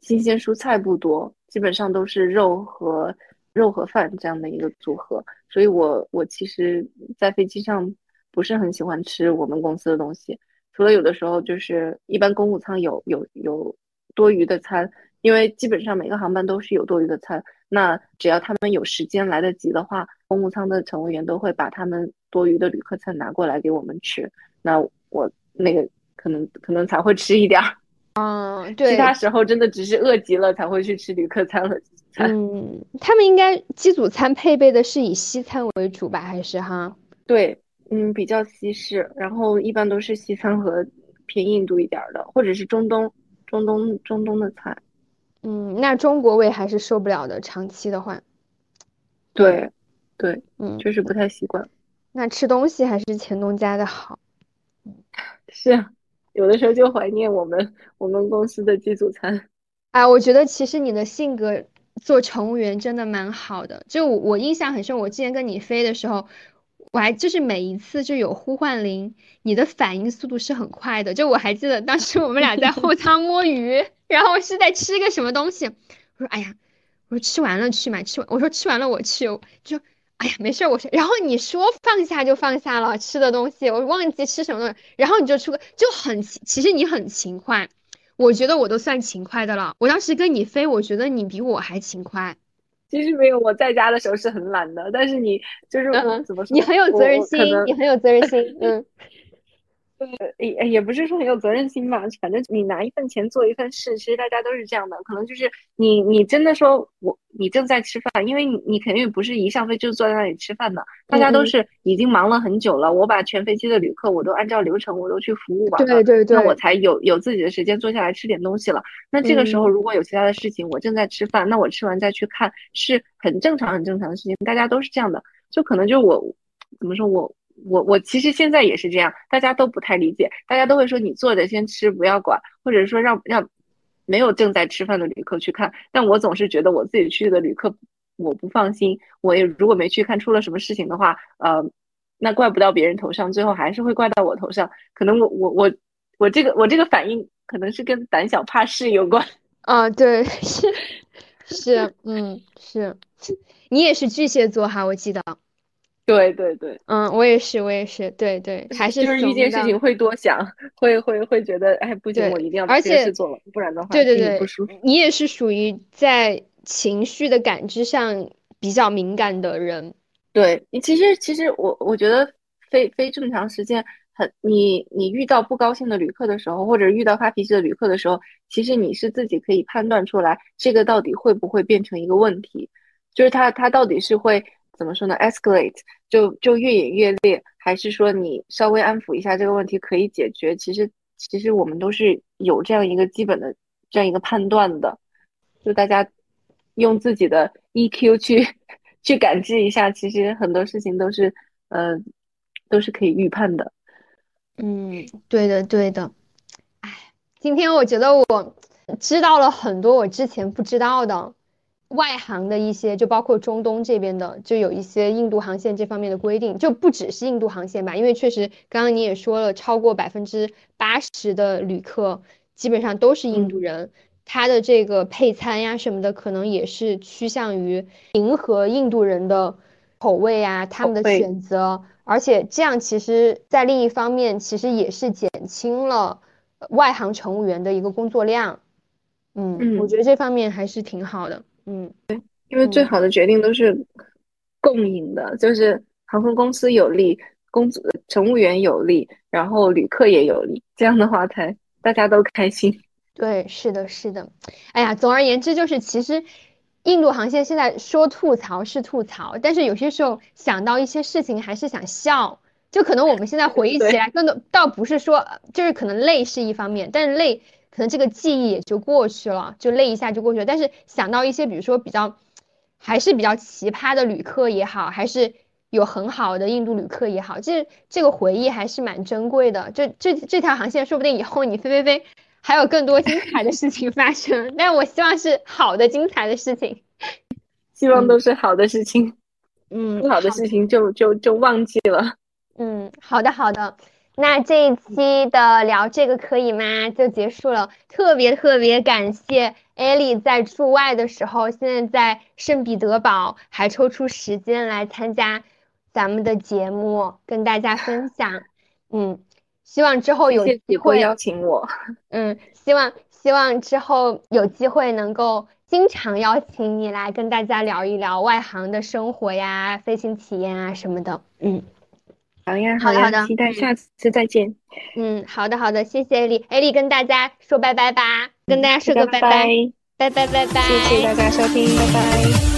新鲜蔬菜不多。基本上都是肉和肉和饭这样的一个组合，所以我我其实，在飞机上不是很喜欢吃我们公司的东西。除了有的时候就是一般公务舱有有有多余的餐，因为基本上每个航班都是有多余的餐。那只要他们有时间来得及的话，公务舱的乘务员都会把他们多余的旅客餐拿过来给我们吃。那我那个可能可能才会吃一点儿。嗯，对。其他时候真的只是饿极了才会去吃旅客餐了。嗯，他们应该机组餐配备的是以西餐为主吧？还是哈？对，嗯，比较西式，然后一般都是西餐和偏印度一点的，或者是中东、中东、中东的菜。嗯，那中国胃还是受不了的，长期的话。对，对，嗯，就是不太习惯。那吃东西还是前东家的好。[LAUGHS] 是，有的时候就怀念我们我们公司的机组餐。哎，我觉得其实你的性格。做乘务员真的蛮好的，就我印象很深。我之前跟你飞的时候，我还就是每一次就有呼唤铃，你的反应速度是很快的。就我还记得当时我们俩在后舱摸鱼，[LAUGHS] 然后是在吃个什么东西。我说：“哎呀，我说吃完了去嘛，吃完。”我说：“吃完了我去。”就哎呀，没事我说。然后你说放下就放下了吃的东西，我忘记吃什么东西，然后你就出个就很其实你很勤快。我觉得我都算勤快的了。我当时跟你飞，我觉得你比我还勤快。其实没有，我在家的时候是很懒的。但是你就是怎么说？你很有责任心，你很有责任心，嗯。也也不是说很有责任心吧，反正你拿一份钱做一份事，其实大家都是这样的。可能就是你，你真的说我，你正在吃饭，因为你你肯定不是一上飞就坐在那里吃饭的，大家都是已经忙了很久了。我把全飞机的旅客我都按照流程我都去服务完了，对对对，那我才有有自己的时间坐下来吃点东西了。那这个时候如果有其他的事情，我正在吃饭，那我吃完再去看是很正常很正常的事情，大家都是这样的。就可能就我怎么说我。我我其实现在也是这样，大家都不太理解，大家都会说你坐着先吃，不要管，或者说让让没有正在吃饭的旅客去看。但我总是觉得我自己去的旅客我不放心，我也如果没去看出了什么事情的话，呃，那怪不到别人头上，最后还是会怪到我头上。可能我我我我这个我这个反应可能是跟胆小怕事有关。[LAUGHS] 啊，对，[LAUGHS] 是是，嗯，是你也是巨蟹座哈，我记得。对对对，嗯，我也是，我也是，对对，还是就是一件事情会多想，会会会觉得，哎，不行，我一定要把这件事做了，不然的话，对对对，不舒服。你也是属于在情绪的感知上比较敏感的人。对你，其实其实我我觉得非非正常时间，很你你遇到不高兴的旅客的时候，或者遇到发脾气的旅客的时候，其实你是自己可以判断出来，这个到底会不会变成一个问题，就是他他到底是会。怎么说呢？escalate 就就越演越烈，还是说你稍微安抚一下这个问题可以解决？其实其实我们都是有这样一个基本的这样一个判断的，就大家用自己的 EQ 去 [LAUGHS] 去感知一下，其实很多事情都是呃都是可以预判的。嗯，对的对的。哎，今天我觉得我知道了很多我之前不知道的。外航的一些，就包括中东这边的，就有一些印度航线这方面的规定，就不只是印度航线吧，因为确实刚刚你也说了，超过百分之八十的旅客基本上都是印度人，他的这个配餐呀什么的，可能也是趋向于迎合印度人的口味啊，他们的选择，而且这样其实在另一方面，其实也是减轻了外航乘务员的一个工作量，嗯，我觉得这方面还是挺好的。嗯，对，因为最好的决定都是共赢的，就是航空公司有利，工作乘务员有利，然后旅客也有利，这样的话才大家都开心。对，是的，是的。哎呀，总而言之，就是其实印度航线现在说吐槽是吐槽，但是有些时候想到一些事情还是想笑，就可能我们现在回忆起来，更多倒不是说就是可能累是一方面，但是累。可能这个记忆也就过去了，就累一下就过去了。但是想到一些，比如说比较，还是比较奇葩的旅客也好，还是有很好的印度旅客也好，这这个回忆还是蛮珍贵的。这这这条航线，说不定以后你飞飞飞，还有更多精彩的事情发生。但我希望是好的、精彩的事情，[LAUGHS] 希望都是好的事情。嗯，不好的事情就就就忘记了。嗯，好的好的。那这一期的聊这个可以吗？就结束了。特别特别感谢艾莉在驻外的时候，现在在圣彼得堡还抽出时间来参加咱们的节目，跟大家分享。嗯，希望之后有机会邀请我。[LAUGHS] 嗯，希望希望之后有机会能够经常邀请你来跟大家聊一聊外行的生活呀、飞行体验啊什么的。嗯，好呀，好的好的，期待下次再见。嗯，好的好的，谢谢艾丽，艾丽跟大家说拜拜吧，跟大家说个拜拜，拜拜拜拜，谢谢大家收听，拜拜。